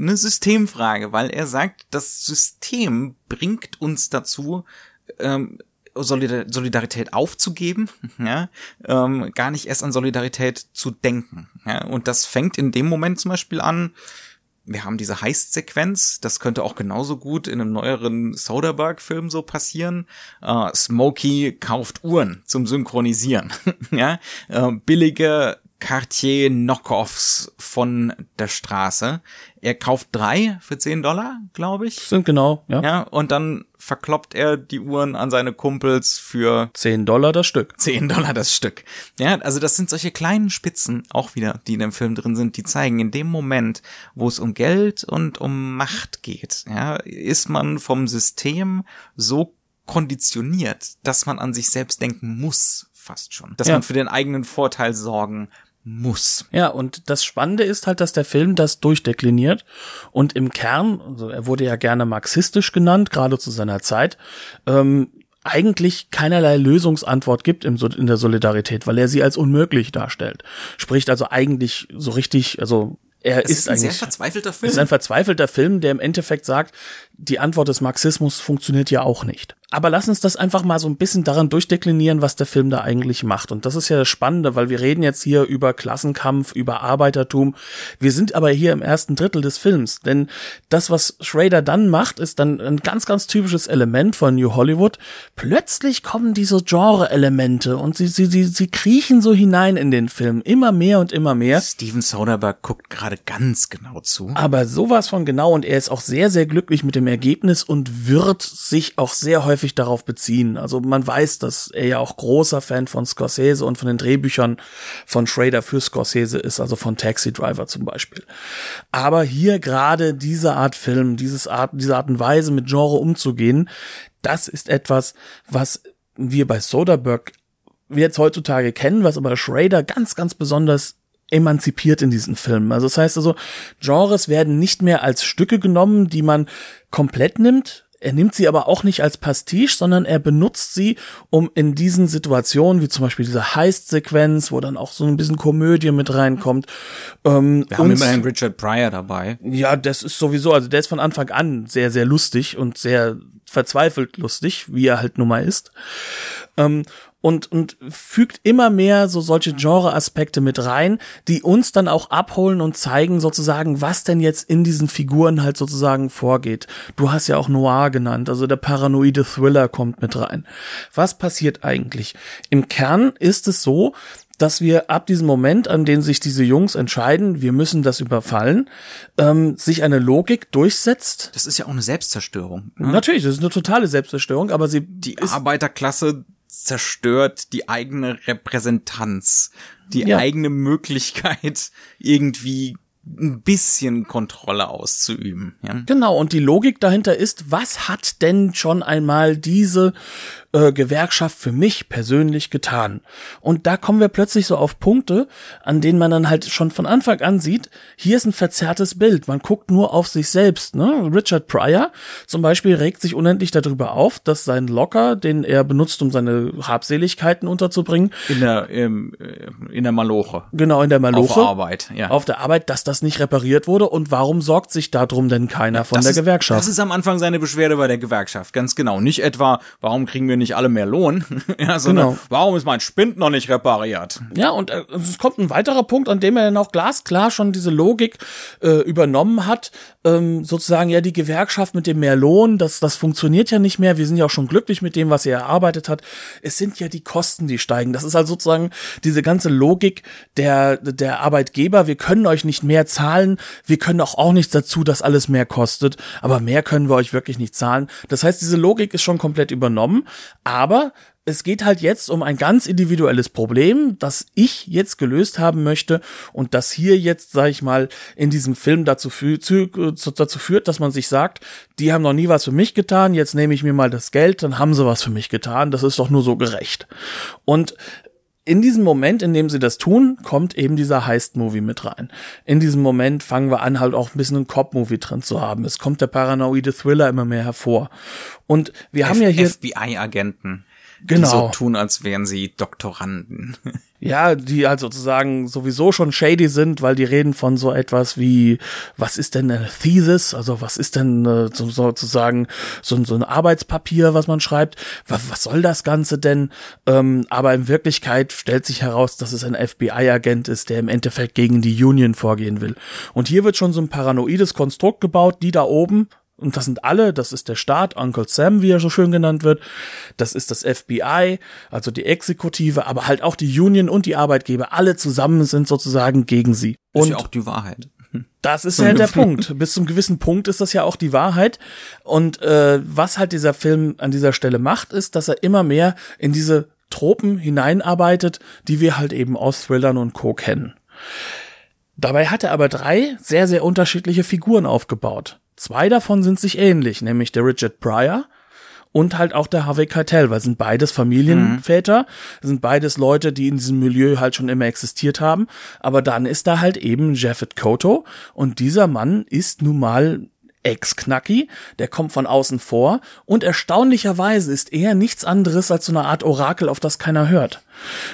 eine Systemfrage, weil er sagt, das System bringt uns dazu, ähm, Solidarität aufzugeben, ja, ähm, gar nicht erst an Solidarität zu denken. Ja, und das fängt in dem Moment zum Beispiel an, wir haben diese Heist-Sequenz, das könnte auch genauso gut in einem neueren Soderbergh-Film so passieren. Uh, Smokey kauft Uhren zum Synchronisieren. ja, uh, billige Cartier-Knockoffs von der Straße. Er kauft drei für 10 Dollar, glaube ich. Sind genau, ja. Ja, und dann verkloppt er die Uhren an seine Kumpels für 10 Dollar das Stück. 10 Dollar das Stück. Ja, also das sind solche kleinen Spitzen, auch wieder, die in dem Film drin sind, die zeigen, in dem Moment, wo es um Geld und um Macht geht, ja, ist man vom System so konditioniert, dass man an sich selbst denken muss, fast schon. Dass Ja. man für den eigenen Vorteil sorgen muss. Ja, und das Spannende ist halt, dass der Film das durchdekliniert und im Kern, also er wurde ja gerne marxistisch genannt, gerade zu seiner Zeit, ähm, eigentlich keinerlei Lösungsantwort gibt im, in der Solidarität, weil er sie als unmöglich darstellt. Spricht also eigentlich so richtig, also er ist, ist ein sehr eigentlich verzweifelter es Film. ist ein verzweifelter Film, der im Endeffekt sagt, die Antwort des Marxismus funktioniert ja auch nicht. Aber lass uns das einfach mal so ein bisschen daran durchdeklinieren, was der Film da eigentlich macht. Und das ist ja das Spannende, weil wir reden jetzt hier über Klassenkampf, über Arbeitertum. Wir sind aber hier im ersten Drittel des Films. Denn das, was Schrader dann macht, ist dann ein ganz, ganz typisches Element von New Hollywood. Plötzlich kommen diese Genre-Elemente und sie, sie, sie, sie kriechen so hinein in den Film. Immer mehr und immer mehr. Steven Soderbergh guckt gerade ganz genau zu. Aber sowas von genau und er ist auch sehr, sehr glücklich mit dem Ergebnis und wird sich auch sehr häufig darauf beziehen. Also man weiß, dass er ja auch großer Fan von Scorsese und von den Drehbüchern von Schrader für Scorsese ist, also von Taxi Driver zum Beispiel. Aber hier gerade diese Art Film, dieses Art, diese Art und Weise mit Genre umzugehen, das ist etwas, was wir bei Soderbergh jetzt heutzutage kennen, was aber Schrader ganz, ganz besonders emanzipiert in diesen Filmen. Also das heißt also, Genres werden nicht mehr als Stücke genommen, die man komplett nimmt. Er nimmt sie aber auch nicht als Pastiche, sondern er benutzt sie, um in diesen Situationen, wie zum Beispiel diese Heist-Sequenz, wo dann auch so ein bisschen Komödie mit reinkommt. Ähm, Wir haben immerhin Richard Pryor dabei. ja, das ist sowieso, also der ist von Anfang an sehr, sehr lustig und sehr verzweifelt lustig, wie er halt nun mal ist. Ähm, und, und fügt immer mehr so solche Genre-Aspekte mit rein, die uns dann auch abholen und zeigen sozusagen, was denn jetzt in diesen Figuren halt sozusagen vorgeht. Du hast ja auch Noir genannt, also der paranoide Thriller kommt mit rein. Was passiert eigentlich? Im Kern ist es so, dass wir ab diesem Moment, an dem sich diese Jungs entscheiden, wir müssen das überfallen, ähm, sich eine Logik durchsetzt. Das ist ja auch eine Selbstzerstörung. Natürlich, das ist eine totale Selbstzerstörung, aber sie Die Arbeiterklasse zerstört die eigene Repräsentanz, die Ja. eigene Möglichkeit, irgendwie ein bisschen Kontrolle auszuüben. Ja? Genau, und die Logik dahinter ist, was hat denn schon einmal diese äh, Gewerkschaft für mich persönlich getan? Und da kommen wir plötzlich so auf Punkte, an denen man dann halt schon von Anfang an sieht, hier ist ein verzerrtes Bild. Man guckt nur auf sich selbst. Ne? Richard Pryor zum Beispiel regt sich unendlich darüber auf, dass sein Locker, den er benutzt, um seine Habseligkeiten unterzubringen, In der, ähm, äh, in der Maloche. genau in der Maloche, Auf Arbeit, ja. auf der Arbeit, dass das nicht repariert wurde. Und warum sorgt sich darum denn keiner von das der ist, Gewerkschaft? Das ist am Anfang seine Beschwerde bei der Gewerkschaft, ganz genau. Nicht etwa, warum kriegen wir nicht alle mehr Lohn, ja, Genau. warum ist mein Spind noch nicht repariert? Ja, und äh, es kommt ein weiterer Punkt, an dem er dann auch glasklar schon diese Logik äh, übernommen hat. Ähm, sozusagen, ja, die Gewerkschaft mit dem mehr Lohn, das, das funktioniert ja nicht mehr. Wir sind ja auch schon glücklich mit dem, was er erarbeitet hat. Es sind ja die Kosten, die steigen. Das ist also sozusagen diese ganze Logik der, der Arbeitgeber. Wir können euch nicht mehr zahlen. Wir können auch, auch nichts dazu, dass alles mehr kostet. Aber mehr können wir euch wirklich nicht zahlen. Das heißt, diese Logik ist schon komplett übernommen. Aber es geht halt jetzt um ein ganz individuelles Problem, das ich jetzt gelöst haben möchte und das hier jetzt, sag ich mal, in diesem Film dazu, fü zu, zu, dazu führt, dass man sich sagt, die haben noch nie was für mich getan, jetzt nehme ich mir mal das Geld, dann haben sie was für mich getan, das ist doch nur so gerecht. Und in diesem Moment, in dem sie das tun, kommt eben dieser Heist-Movie mit rein. In diesem Moment fangen wir an, halt auch ein bisschen einen Cop-Movie drin zu haben. Es kommt der paranoide Thriller immer mehr hervor. Und wir haben ja hier FBI-Agenten. Genau. Die so tun, als wären sie Doktoranden. Ja, die halt sozusagen sowieso schon shady sind, weil die reden von so etwas wie, was ist denn eine Thesis? Also was ist denn äh, so, sozusagen so, so ein Arbeitspapier, was man schreibt? Was, was soll das Ganze denn? Ähm, aber in Wirklichkeit stellt sich heraus, dass es ein FBI-Agent ist, der im Endeffekt gegen die Union vorgehen will. Und hier wird schon so ein paranoides Konstrukt gebaut, die da oben, und das sind alle, das ist der Staat, Uncle Sam, wie er so schön genannt wird, das ist das FBI, also die Exekutive, aber halt auch die Union und die Arbeitgeber, alle zusammen sind sozusagen gegen sie. Und ist ja auch die Wahrheit. Das ist ja der Punkt. Bis zum gewissen Punkt ist das ja auch die Wahrheit. Und äh, was halt dieser Film an dieser Stelle macht, ist, dass er immer mehr in diese Tropen hineinarbeitet, die wir halt eben aus Thrillern und Co. kennen. Dabei hat er aber drei sehr, sehr unterschiedliche Figuren aufgebaut. Zwei davon sind sich ähnlich, nämlich der Richard Pryor, und halt auch der Harvey Keitel, weil sind beides Familienväter, mhm. sind beides Leute, die in diesem Milieu halt schon immer existiert haben. Aber dann ist da halt eben Jeffet Koto und dieser Mann ist nun mal Ex-Knacki, der kommt von außen vor und erstaunlicherweise ist er nichts anderes als so eine Art Orakel, auf das keiner hört.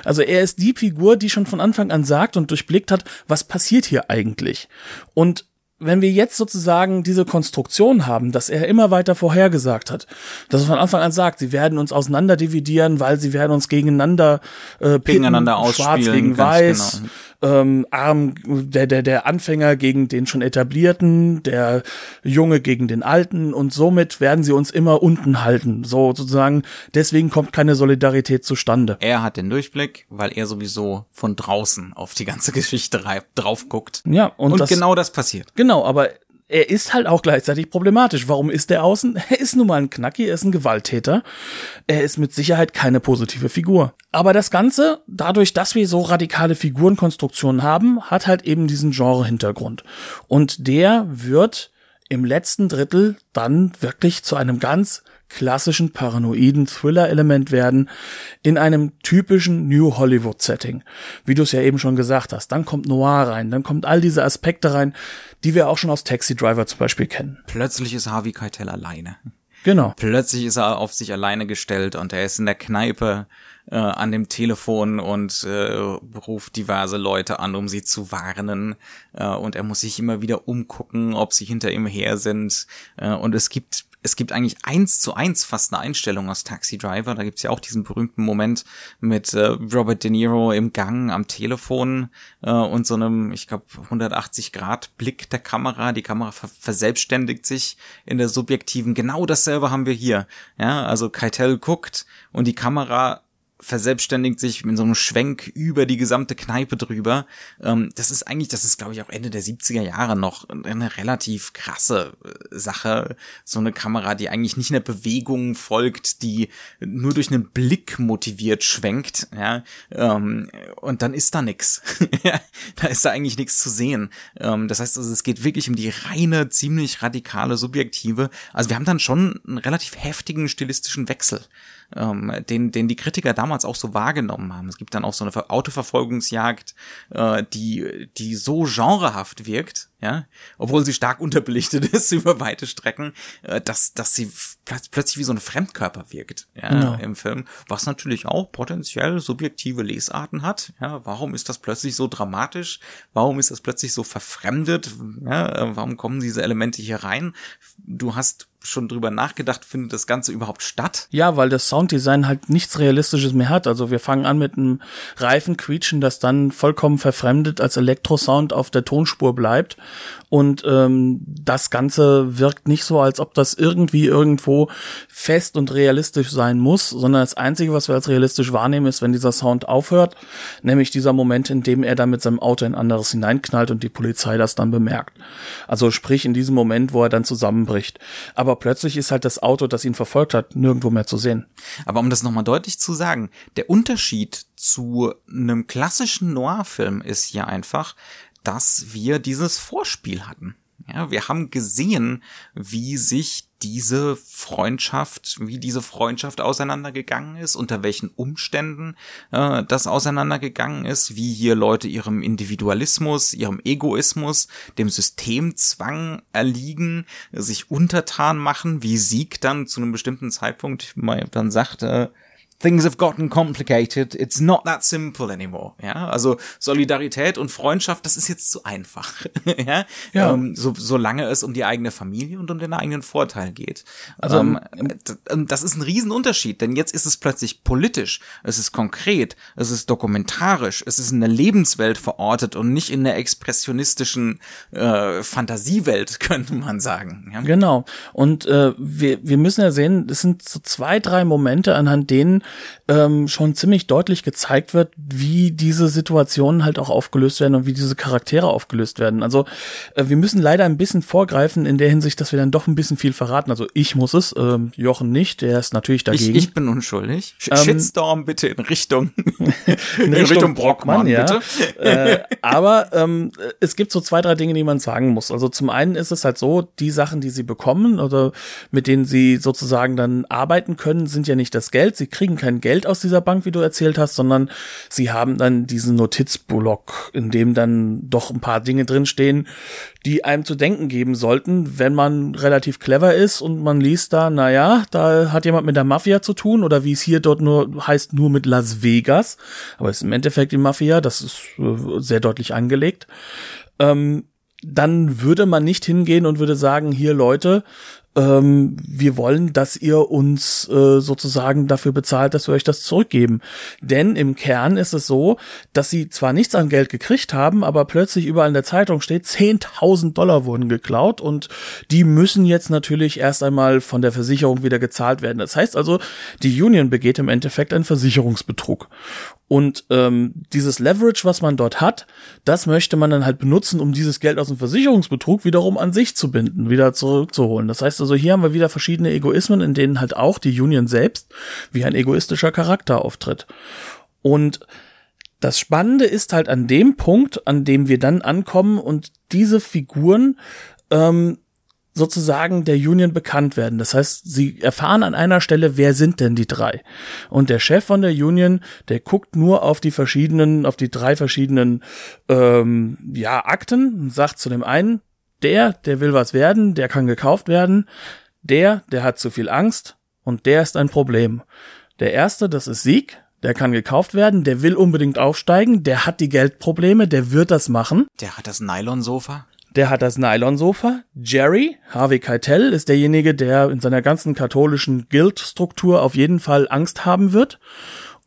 Also er ist die Figur, die schon von Anfang an sagt und durchblickt hat, was passiert hier eigentlich. Und wenn wir jetzt sozusagen diese Konstruktion haben, dass er immer weiter vorhergesagt hat, dass er von Anfang an sagt, sie werden uns auseinanderdividieren, weil sie werden uns gegeneinander äh, gegeneinander pitten, schwarz gegen weiß, genau ähm, Arm, der, der, der Anfänger gegen den schon etablierten, der Junge gegen den Alten und somit werden sie uns immer unten halten. So sozusagen, deswegen kommt keine Solidarität zustande. Er hat den Durchblick, weil er sowieso von draußen auf die ganze Geschichte drauf guckt. Ja, und, und das, genau das passiert. Genau, aber er ist halt auch gleichzeitig problematisch. Warum ist er außen? Er ist nun mal ein Knacki, er ist ein Gewalttäter. Er ist mit Sicherheit keine positive Figur. Aber das Ganze, dadurch, dass wir so radikale Figurenkonstruktionen haben, hat halt eben diesen Genre-Hintergrund. Und der wird im letzten Drittel dann wirklich zu einem ganz klassischen paranoiden Thriller-Element werden in einem typischen New Hollywood-Setting. Wie du es ja eben schon gesagt hast. Dann kommt Noir rein, dann kommt all diese Aspekte rein, die wir auch schon aus Taxi Driver zum Beispiel kennen. Plötzlich ist Harvey Keitel alleine. Genau. Plötzlich ist er auf sich alleine gestellt und er ist in der Kneipe äh, an dem Telefon und äh, ruft diverse Leute an, um sie zu warnen. Äh, und er muss sich immer wieder umgucken, ob sie hinter ihm her sind. Äh, und es gibt es gibt eigentlich eins zu eins fast eine Einstellung aus Taxi Driver. Da gibt's ja auch diesen berühmten Moment mit äh, Robert De Niro im Gang am Telefon äh, und so einem, ich glaube, 180 Grad Blick der Kamera. Die Kamera ver verselbstständigt sich in der subjektiven. Genau dasselbe haben wir hier. Ja, also Keitel guckt und die Kamera verselbstständigt sich mit so einem Schwenk über die gesamte Kneipe drüber. Ähm, das ist eigentlich, das ist glaube ich auch Ende der 70er Jahre noch eine relativ krasse äh, Sache. So eine Kamera, die eigentlich nicht einer Bewegung folgt, die nur durch einen Blick motiviert schwenkt. Ja, ähm, und dann ist da nix. da ist da eigentlich nichts zu sehen. Ähm, das heißt, also, es geht wirklich um die reine, ziemlich radikale Subjektive. Also wir haben dann schon einen relativ heftigen stilistischen Wechsel ähm, den, den die Kritiker damals auch so wahrgenommen haben. Es gibt dann auch so eine Autoverfolgungsjagd, äh, die, die so genrehaft wirkt, ja, obwohl sie stark unterbelichtet ist über weite Strecken, äh, dass, dass sie plötzlich wie so ein Fremdkörper wirkt, ja. Genau. im Film, was natürlich auch potenziell subjektive Lesarten hat, ja, warum ist das plötzlich so dramatisch, warum ist das plötzlich so verfremdet, ja, äh, warum kommen diese Elemente hier rein, du hast schon drüber nachgedacht, findet das Ganze überhaupt statt? Ja, weil das Sounddesign halt nichts Realistisches mehr hat. Also wir fangen an mit einem Reifenquietschen, das dann vollkommen verfremdet als Elektrosound auf der Tonspur bleibt. Und ähm, das Ganze wirkt nicht so, als ob das irgendwie irgendwo fest und realistisch sein muss, sondern das Einzige, was wir als realistisch wahrnehmen, ist, wenn dieser Sound aufhört, nämlich dieser Moment, in dem er dann mit seinem Auto in anderes hineinknallt und die Polizei das dann bemerkt. Also sprich in diesem Moment, wo er dann zusammenbricht. Aber plötzlich ist halt das Auto, das ihn verfolgt hat, nirgendwo mehr zu sehen. Aber um das nochmal deutlich zu sagen, der Unterschied zu einem klassischen Noir-Film ist hier einfach, dass wir dieses Vorspiel hatten. Ja, wir haben gesehen, wie sich diese Freundschaft, wie diese Freundschaft auseinandergegangen ist, unter welchen Umständen äh, das auseinandergegangen ist, wie hier Leute ihrem Individualismus, ihrem Egoismus, dem Systemzwang erliegen, sich untertan machen, wie Sieg dann zu einem bestimmten Zeitpunkt mal dann sagt, äh, things have gotten complicated. It's not that simple anymore. Ja, also Solidarität und Freundschaft, das ist jetzt zu einfach. ja, ja. Ähm, so, solange es um die eigene Familie und um den eigenen Vorteil geht. Also ähm, ähm das ist ein Riesenunterschied, denn jetzt ist es plötzlich politisch, es ist konkret, es ist dokumentarisch, es ist in der Lebenswelt verortet und nicht in der expressionistischen äh, Fantasiewelt, könnte man sagen. Ja? Genau. Und äh, wir, wir müssen ja sehen, es sind so zwei, drei Momente, anhand denen ähm, schon ziemlich deutlich gezeigt wird, wie diese Situationen halt auch aufgelöst werden und wie diese Charaktere aufgelöst werden. Also äh, wir müssen leider ein bisschen vorgreifen in der Hinsicht, dass wir dann doch ein bisschen viel verraten. Also ich muss es, ähm, Jochen nicht, der ist natürlich dagegen. Ich, ich bin unschuldig. Sh ähm, Shitstorm bitte in Richtung in Richtung Brockmann, Brockmann ja. bitte. Äh, aber ähm, es gibt so zwei, drei Dinge, die man sagen muss. Also zum einen ist es halt so, die Sachen, die sie bekommen oder mit denen sie sozusagen dann arbeiten können, sind ja nicht das Geld. Sie kriegen kein Geld aus dieser Bank, wie du erzählt hast, sondern sie haben dann diesen Notizblock, in dem dann doch ein paar Dinge drinstehen, die einem zu denken geben sollten, wenn man relativ clever ist und man liest da, naja, da hat jemand mit der Mafia zu tun oder wie es hier dort nur heißt, nur mit Las Vegas. Aber es ist im Endeffekt die Mafia, das ist äh, sehr deutlich angelegt. Ähm, dann würde man nicht hingehen und würde sagen, hier Leute, ähm, wir wollen, dass ihr uns äh, sozusagen dafür bezahlt, dass wir euch das zurückgeben. Denn im Kern ist es so, dass sie zwar nichts an Geld gekriegt haben, aber plötzlich überall in der Zeitung steht, 10.000 Dollar wurden geklaut und die müssen jetzt natürlich erst einmal von der Versicherung wieder gezahlt werden. Das heißt also, die Union begeht im Endeffekt einen Versicherungsbetrug. Und ähm, dieses Leverage, was man dort hat, das möchte man dann halt benutzen, um dieses Geld aus dem Versicherungsbetrug wiederum an sich zu binden, wieder zurückzuholen. Das heißt also, hier haben wir wieder verschiedene Egoismen, in denen halt auch die Union selbst wie ein egoistischer Charakter auftritt. Und das Spannende ist halt an dem Punkt, an dem wir dann ankommen und diese Figuren ähm, sozusagen der Union bekannt werden. Das heißt, sie erfahren an einer Stelle, wer sind denn die drei? Und der Chef von der Union, der guckt nur auf die verschiedenen, auf die drei verschiedenen ähm, ja, Akten und sagt zu dem einen, der, der will was werden, der kann gekauft werden, der, der hat zu viel Angst und der ist ein Problem. Der erste, das ist Sieg, der kann gekauft werden, der will unbedingt aufsteigen, der hat die Geldprobleme, der wird das machen. Der hat das Nylonsofa der hat das Nylonsofa. Jerry, Harvey Keitel, ist derjenige, der in seiner ganzen katholischen Guild-Struktur auf jeden Fall Angst haben wird.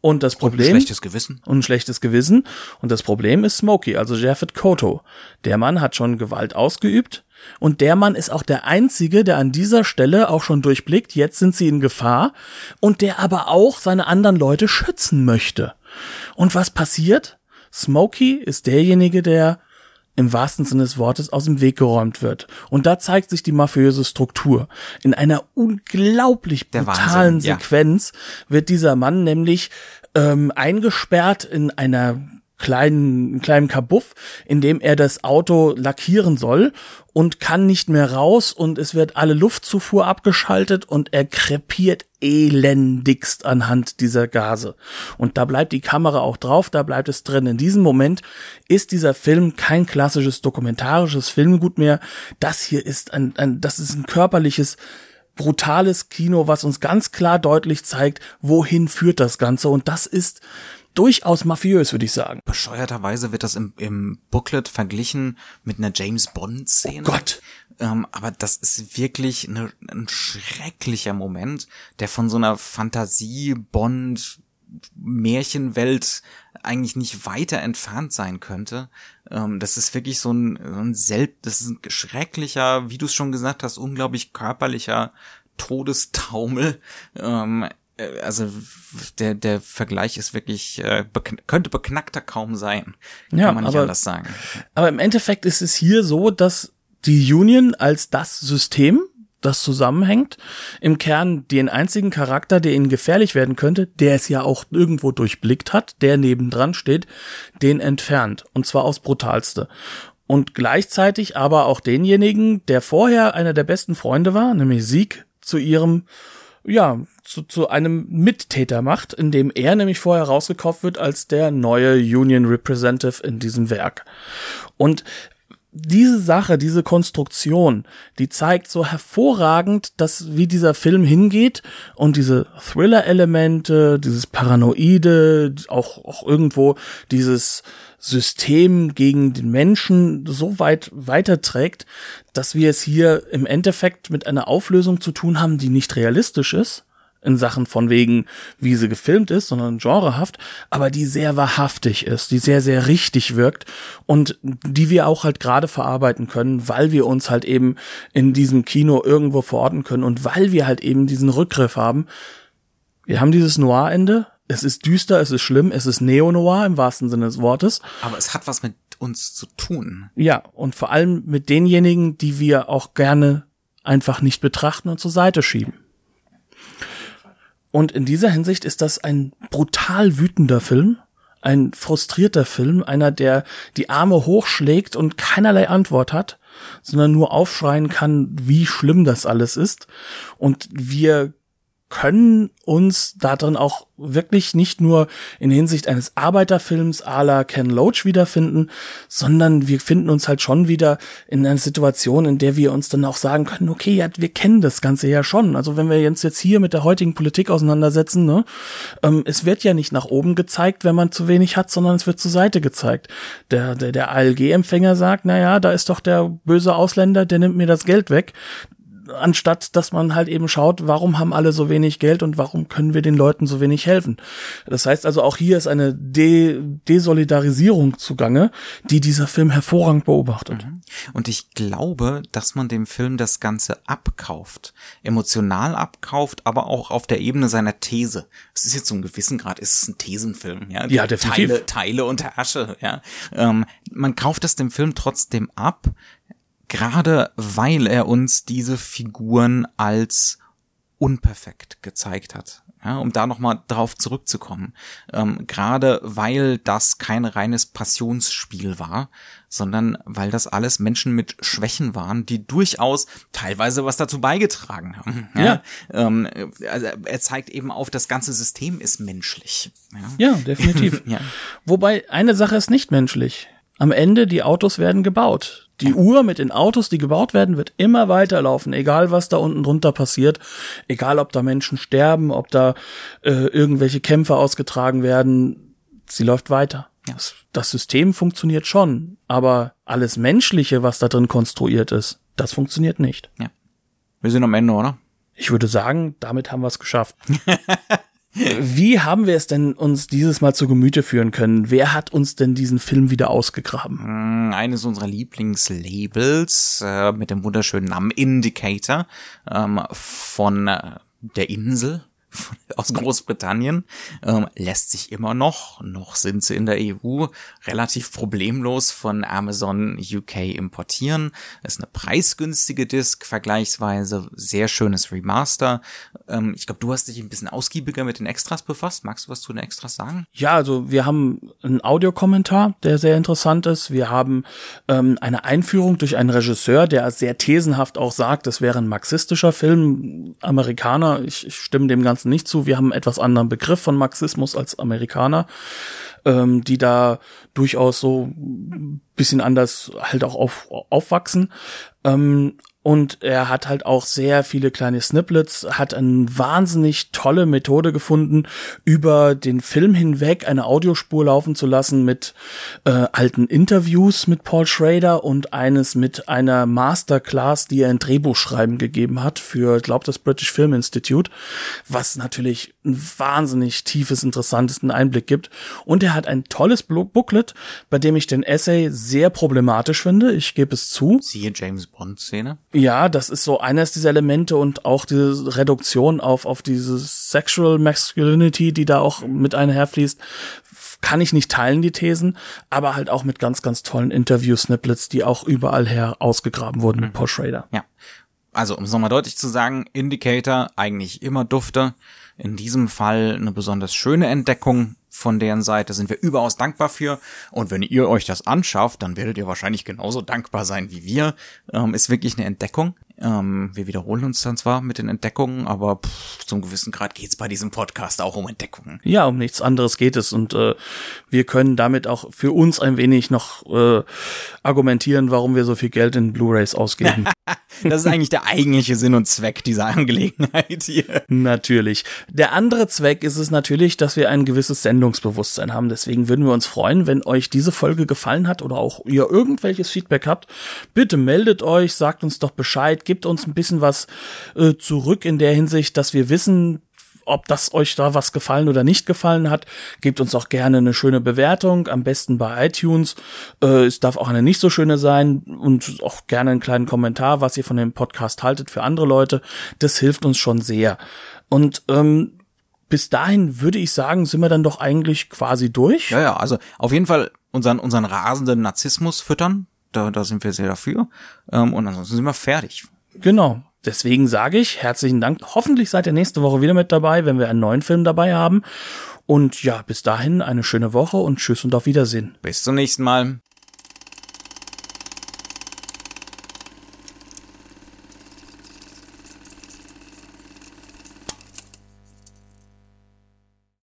Und das Problem. Und ein schlechtes Gewissen. Und ein schlechtes Gewissen. Und das Problem ist Smokey, also Japheth Koto. Der Mann hat schon Gewalt ausgeübt. Und der Mann ist auch der einzige, der an dieser Stelle auch schon durchblickt, jetzt sind sie in Gefahr. Und der aber auch seine anderen Leute schützen möchte. Und was passiert? Smokey ist derjenige, der im wahrsten Sinne des Wortes aus dem Weg geräumt wird. Und da zeigt sich die mafiöse Struktur. In einer unglaublich brutalen Sequenz ja. wird dieser Mann nämlich ähm, eingesperrt in einer kleinen, kleinen Kabuff, in dem er das Auto lackieren soll und kann nicht mehr raus und es wird alle Luftzufuhr abgeschaltet und er krepiert elendigst anhand dieser Gase. Und da bleibt die Kamera auch drauf, da bleibt es drin. In diesem Moment ist dieser Film kein klassisches dokumentarisches Filmgut mehr. Das hier ist ein, ein das ist ein körperliches brutales Kino, was uns ganz klar deutlich zeigt, wohin führt das Ganze. Und das ist durchaus mafiös, würde ich sagen. Bescheuerterweise wird das im, im Booklet verglichen mit einer James Bond-Szene. Oh Gott. Ähm, aber das ist wirklich eine, ein schrecklicher Moment, der von so einer Fantasie-Bond Märchenwelt eigentlich nicht weiter entfernt sein könnte. Ähm, das ist wirklich so ein, so ein selbst, das ist ein schrecklicher, wie du es schon gesagt hast, unglaublich körperlicher Todestaumel. Ähm, äh, also der der Vergleich ist wirklich äh, bekn könnte beknackter kaum sein. Ja, Kann man nicht aber, anders sagen. Aber im Endeffekt ist es hier so, dass die Union als das System, das zusammenhängt, im Kern den einzigen Charakter, der ihnen gefährlich werden könnte, der es ja auch irgendwo durchblickt hat, der nebendran steht, den entfernt. Und zwar aufs brutalste. Und gleichzeitig aber auch denjenigen, der vorher einer der besten Freunde war, nämlich Sieg, zu ihrem ja, zu, zu einem Mittäter macht, indem er nämlich vorher rausgekauft wird als der neue Union Representative in diesem Werk. Und diese Sache, diese Konstruktion, die zeigt so hervorragend, dass wie dieser Film hingeht und diese Thriller-Elemente, dieses Paranoide, auch, auch irgendwo dieses System gegen den Menschen so weit weiterträgt, dass wir es hier im Endeffekt mit einer Auflösung zu tun haben, die nicht realistisch ist, in Sachen von wegen, wie sie gefilmt ist, sondern genrehaft, aber die sehr wahrhaftig ist, die sehr, sehr richtig wirkt und die wir auch halt gerade verarbeiten können, weil wir uns halt eben in diesem Kino irgendwo verorten können und weil wir halt eben diesen Rückgriff haben. Wir haben dieses Noir-Ende. Es ist düster, es ist schlimm, es ist Neo-Noir im wahrsten Sinne des Wortes. Aber es hat was mit uns zu tun. Ja, und vor allem mit denjenigen, die wir auch gerne einfach nicht betrachten und zur Seite schieben. Und in dieser Hinsicht ist das ein brutal wütender Film, ein frustrierter Film, einer, der die Arme hochschlägt und keinerlei Antwort hat, sondern nur aufschreien kann, wie schlimm das alles ist. Und wir können uns darin auch wirklich nicht nur in Hinsicht eines Arbeiterfilms à la Ken Loach wiederfinden, sondern wir finden uns halt schon wieder in einer Situation, in der wir uns dann auch sagen können, okay, ja, wir kennen das Ganze ja schon. Also wenn wir uns jetzt hier mit der heutigen Politik auseinandersetzen, ne, ähm, es wird ja nicht nach oben gezeigt, wenn man zu wenig hat, sondern es wird zur Seite gezeigt. Der, der, der ALG-Empfänger sagt, na ja, da ist doch der böse Ausländer, der nimmt mir das Geld weg anstatt dass man halt eben schaut, warum haben alle so wenig Geld und warum können wir den Leuten so wenig helfen. Das heißt also auch hier ist eine De Desolidarisierung zugange, die dieser Film hervorragend beobachtet. Mhm. Und ich glaube, dass man dem Film das Ganze abkauft, emotional abkauft, aber auch auf der Ebene seiner These. Es ist jetzt zum gewissen Grad, ist es ein Thesenfilm, ja, ja definitiv. Teile, Teile und Asche, ja. Ähm, man kauft es dem Film trotzdem ab, gerade weil er uns diese Figuren als unperfekt gezeigt hat. Ja, um da nochmal drauf zurückzukommen. Ähm, gerade weil das kein reines Passionsspiel war, sondern weil das alles Menschen mit Schwächen waren, die durchaus teilweise was dazu beigetragen haben. Ja. ja. Ähm, also er zeigt eben auf, das ganze System ist menschlich. Ja, ja definitiv. ja. Wobei eine Sache ist nicht menschlich. Am Ende, die Autos werden gebaut. Die Uhr mit den Autos, die gebaut werden, wird immer weiterlaufen, egal was da unten drunter passiert, egal ob da Menschen sterben, ob da äh, irgendwelche Kämpfe ausgetragen werden, sie läuft weiter. Ja. Das, das System funktioniert schon, aber alles Menschliche, was da drin konstruiert ist, das funktioniert nicht. Ja. Wir sind am Ende, oder? Ich würde sagen, damit haben wir es geschafft. Wie haben wir es denn uns dieses Mal zu Gemüte führen können? Wer hat uns denn diesen Film wieder ausgegraben? Hm, eines unserer Lieblingslabels äh, mit dem wunderschönen Namen Indicator ähm, von äh, der Insel aus Großbritannien, ähm, lässt sich immer noch, noch sind sie in der EU, relativ problemlos von Amazon UK importieren. ist eine preisgünstige Disc, vergleichsweise sehr schönes Remaster. Ähm, ich glaube, du hast dich ein bisschen ausgiebiger mit den Extras befasst. Magst du was zu den Extras sagen? Ja, also wir haben einen Audiokommentar, der sehr interessant ist. Wir haben ähm, eine Einführung durch einen Regisseur, der sehr thesenhaft auch sagt, es wäre ein marxistischer Film, Amerikaner. Ich, ich stimme dem Ganzen Ganzen nicht zu. Wir haben einen etwas anderen Begriff von Marxismus als Amerikaner, ähm, die da durchaus so ein bisschen anders halt auch auf, aufwachsen. Ähm, und er hat halt auch sehr viele kleine Snippets, hat eine wahnsinnig tolle Methode gefunden, über den Film hinweg eine Audiospur laufen zu lassen mit äh, alten Interviews mit Paul Schrader und eines mit einer Masterclass, die er in Drehbuchschreiben gegeben hat für, glaube, das British Film Institute, was natürlich ein wahnsinnig tiefes, interessantes Einblick gibt. Und er hat ein tolles Booklet, bei dem ich den Essay sehr problematisch finde. Ich gebe es zu. Siehe James Bond Szene. Ja, das ist so eines dieser Elemente und auch diese Reduktion auf, auf diese Sexual Masculinity, die da auch mit einherfließt, kann ich nicht teilen, die Thesen, aber halt auch mit ganz, ganz tollen Interview-Snippets, die auch überall her ausgegraben wurden mhm. mit Paul Schrader. Ja. Also, um es nochmal deutlich zu sagen, Indicator eigentlich immer dufte. In diesem Fall eine besonders schöne Entdeckung von deren Seite sind wir überaus dankbar für. Und wenn ihr euch das anschafft, dann werdet ihr wahrscheinlich genauso dankbar sein wie wir. Ähm, ist wirklich eine Entdeckung. Ähm, wir wiederholen uns dann zwar mit den Entdeckungen, aber pff, zum gewissen Grad geht's bei diesem Podcast auch um Entdeckungen. Ja, um nichts anderes geht es. Und äh, wir können damit auch für uns ein wenig noch äh, argumentieren, warum wir so viel Geld in Blu-rays ausgeben. das ist eigentlich der eigentliche Sinn und Zweck dieser Angelegenheit hier. Natürlich. Der andere Zweck ist es natürlich, dass wir ein gewisses Sendungsbewusstsein haben. Deswegen würden wir uns freuen, wenn euch diese Folge gefallen hat oder auch ihr irgendwelches Feedback habt. Bitte meldet euch, sagt uns doch Bescheid, gibt uns ein bisschen was äh, zurück in der Hinsicht, dass wir wissen, ob das euch da was gefallen oder nicht gefallen hat. Gebt uns auch gerne eine schöne Bewertung, am besten bei iTunes. Äh, es darf auch eine nicht so schöne sein und auch gerne einen kleinen Kommentar, was ihr von dem Podcast haltet für andere Leute. Das hilft uns schon sehr. Und ähm, bis dahin würde ich sagen, sind wir dann doch eigentlich quasi durch. Ja, ja, also auf jeden Fall unseren, unseren rasenden Narzissmus füttern. Da, da sind wir sehr dafür. Ähm, und ansonsten sind wir fertig. Genau. Deswegen sage ich herzlichen Dank. Hoffentlich seid ihr nächste Woche wieder mit dabei, wenn wir einen neuen Film dabei haben. Und ja, bis dahin eine schöne Woche und tschüss und auf Wiedersehen. Bis zum nächsten Mal.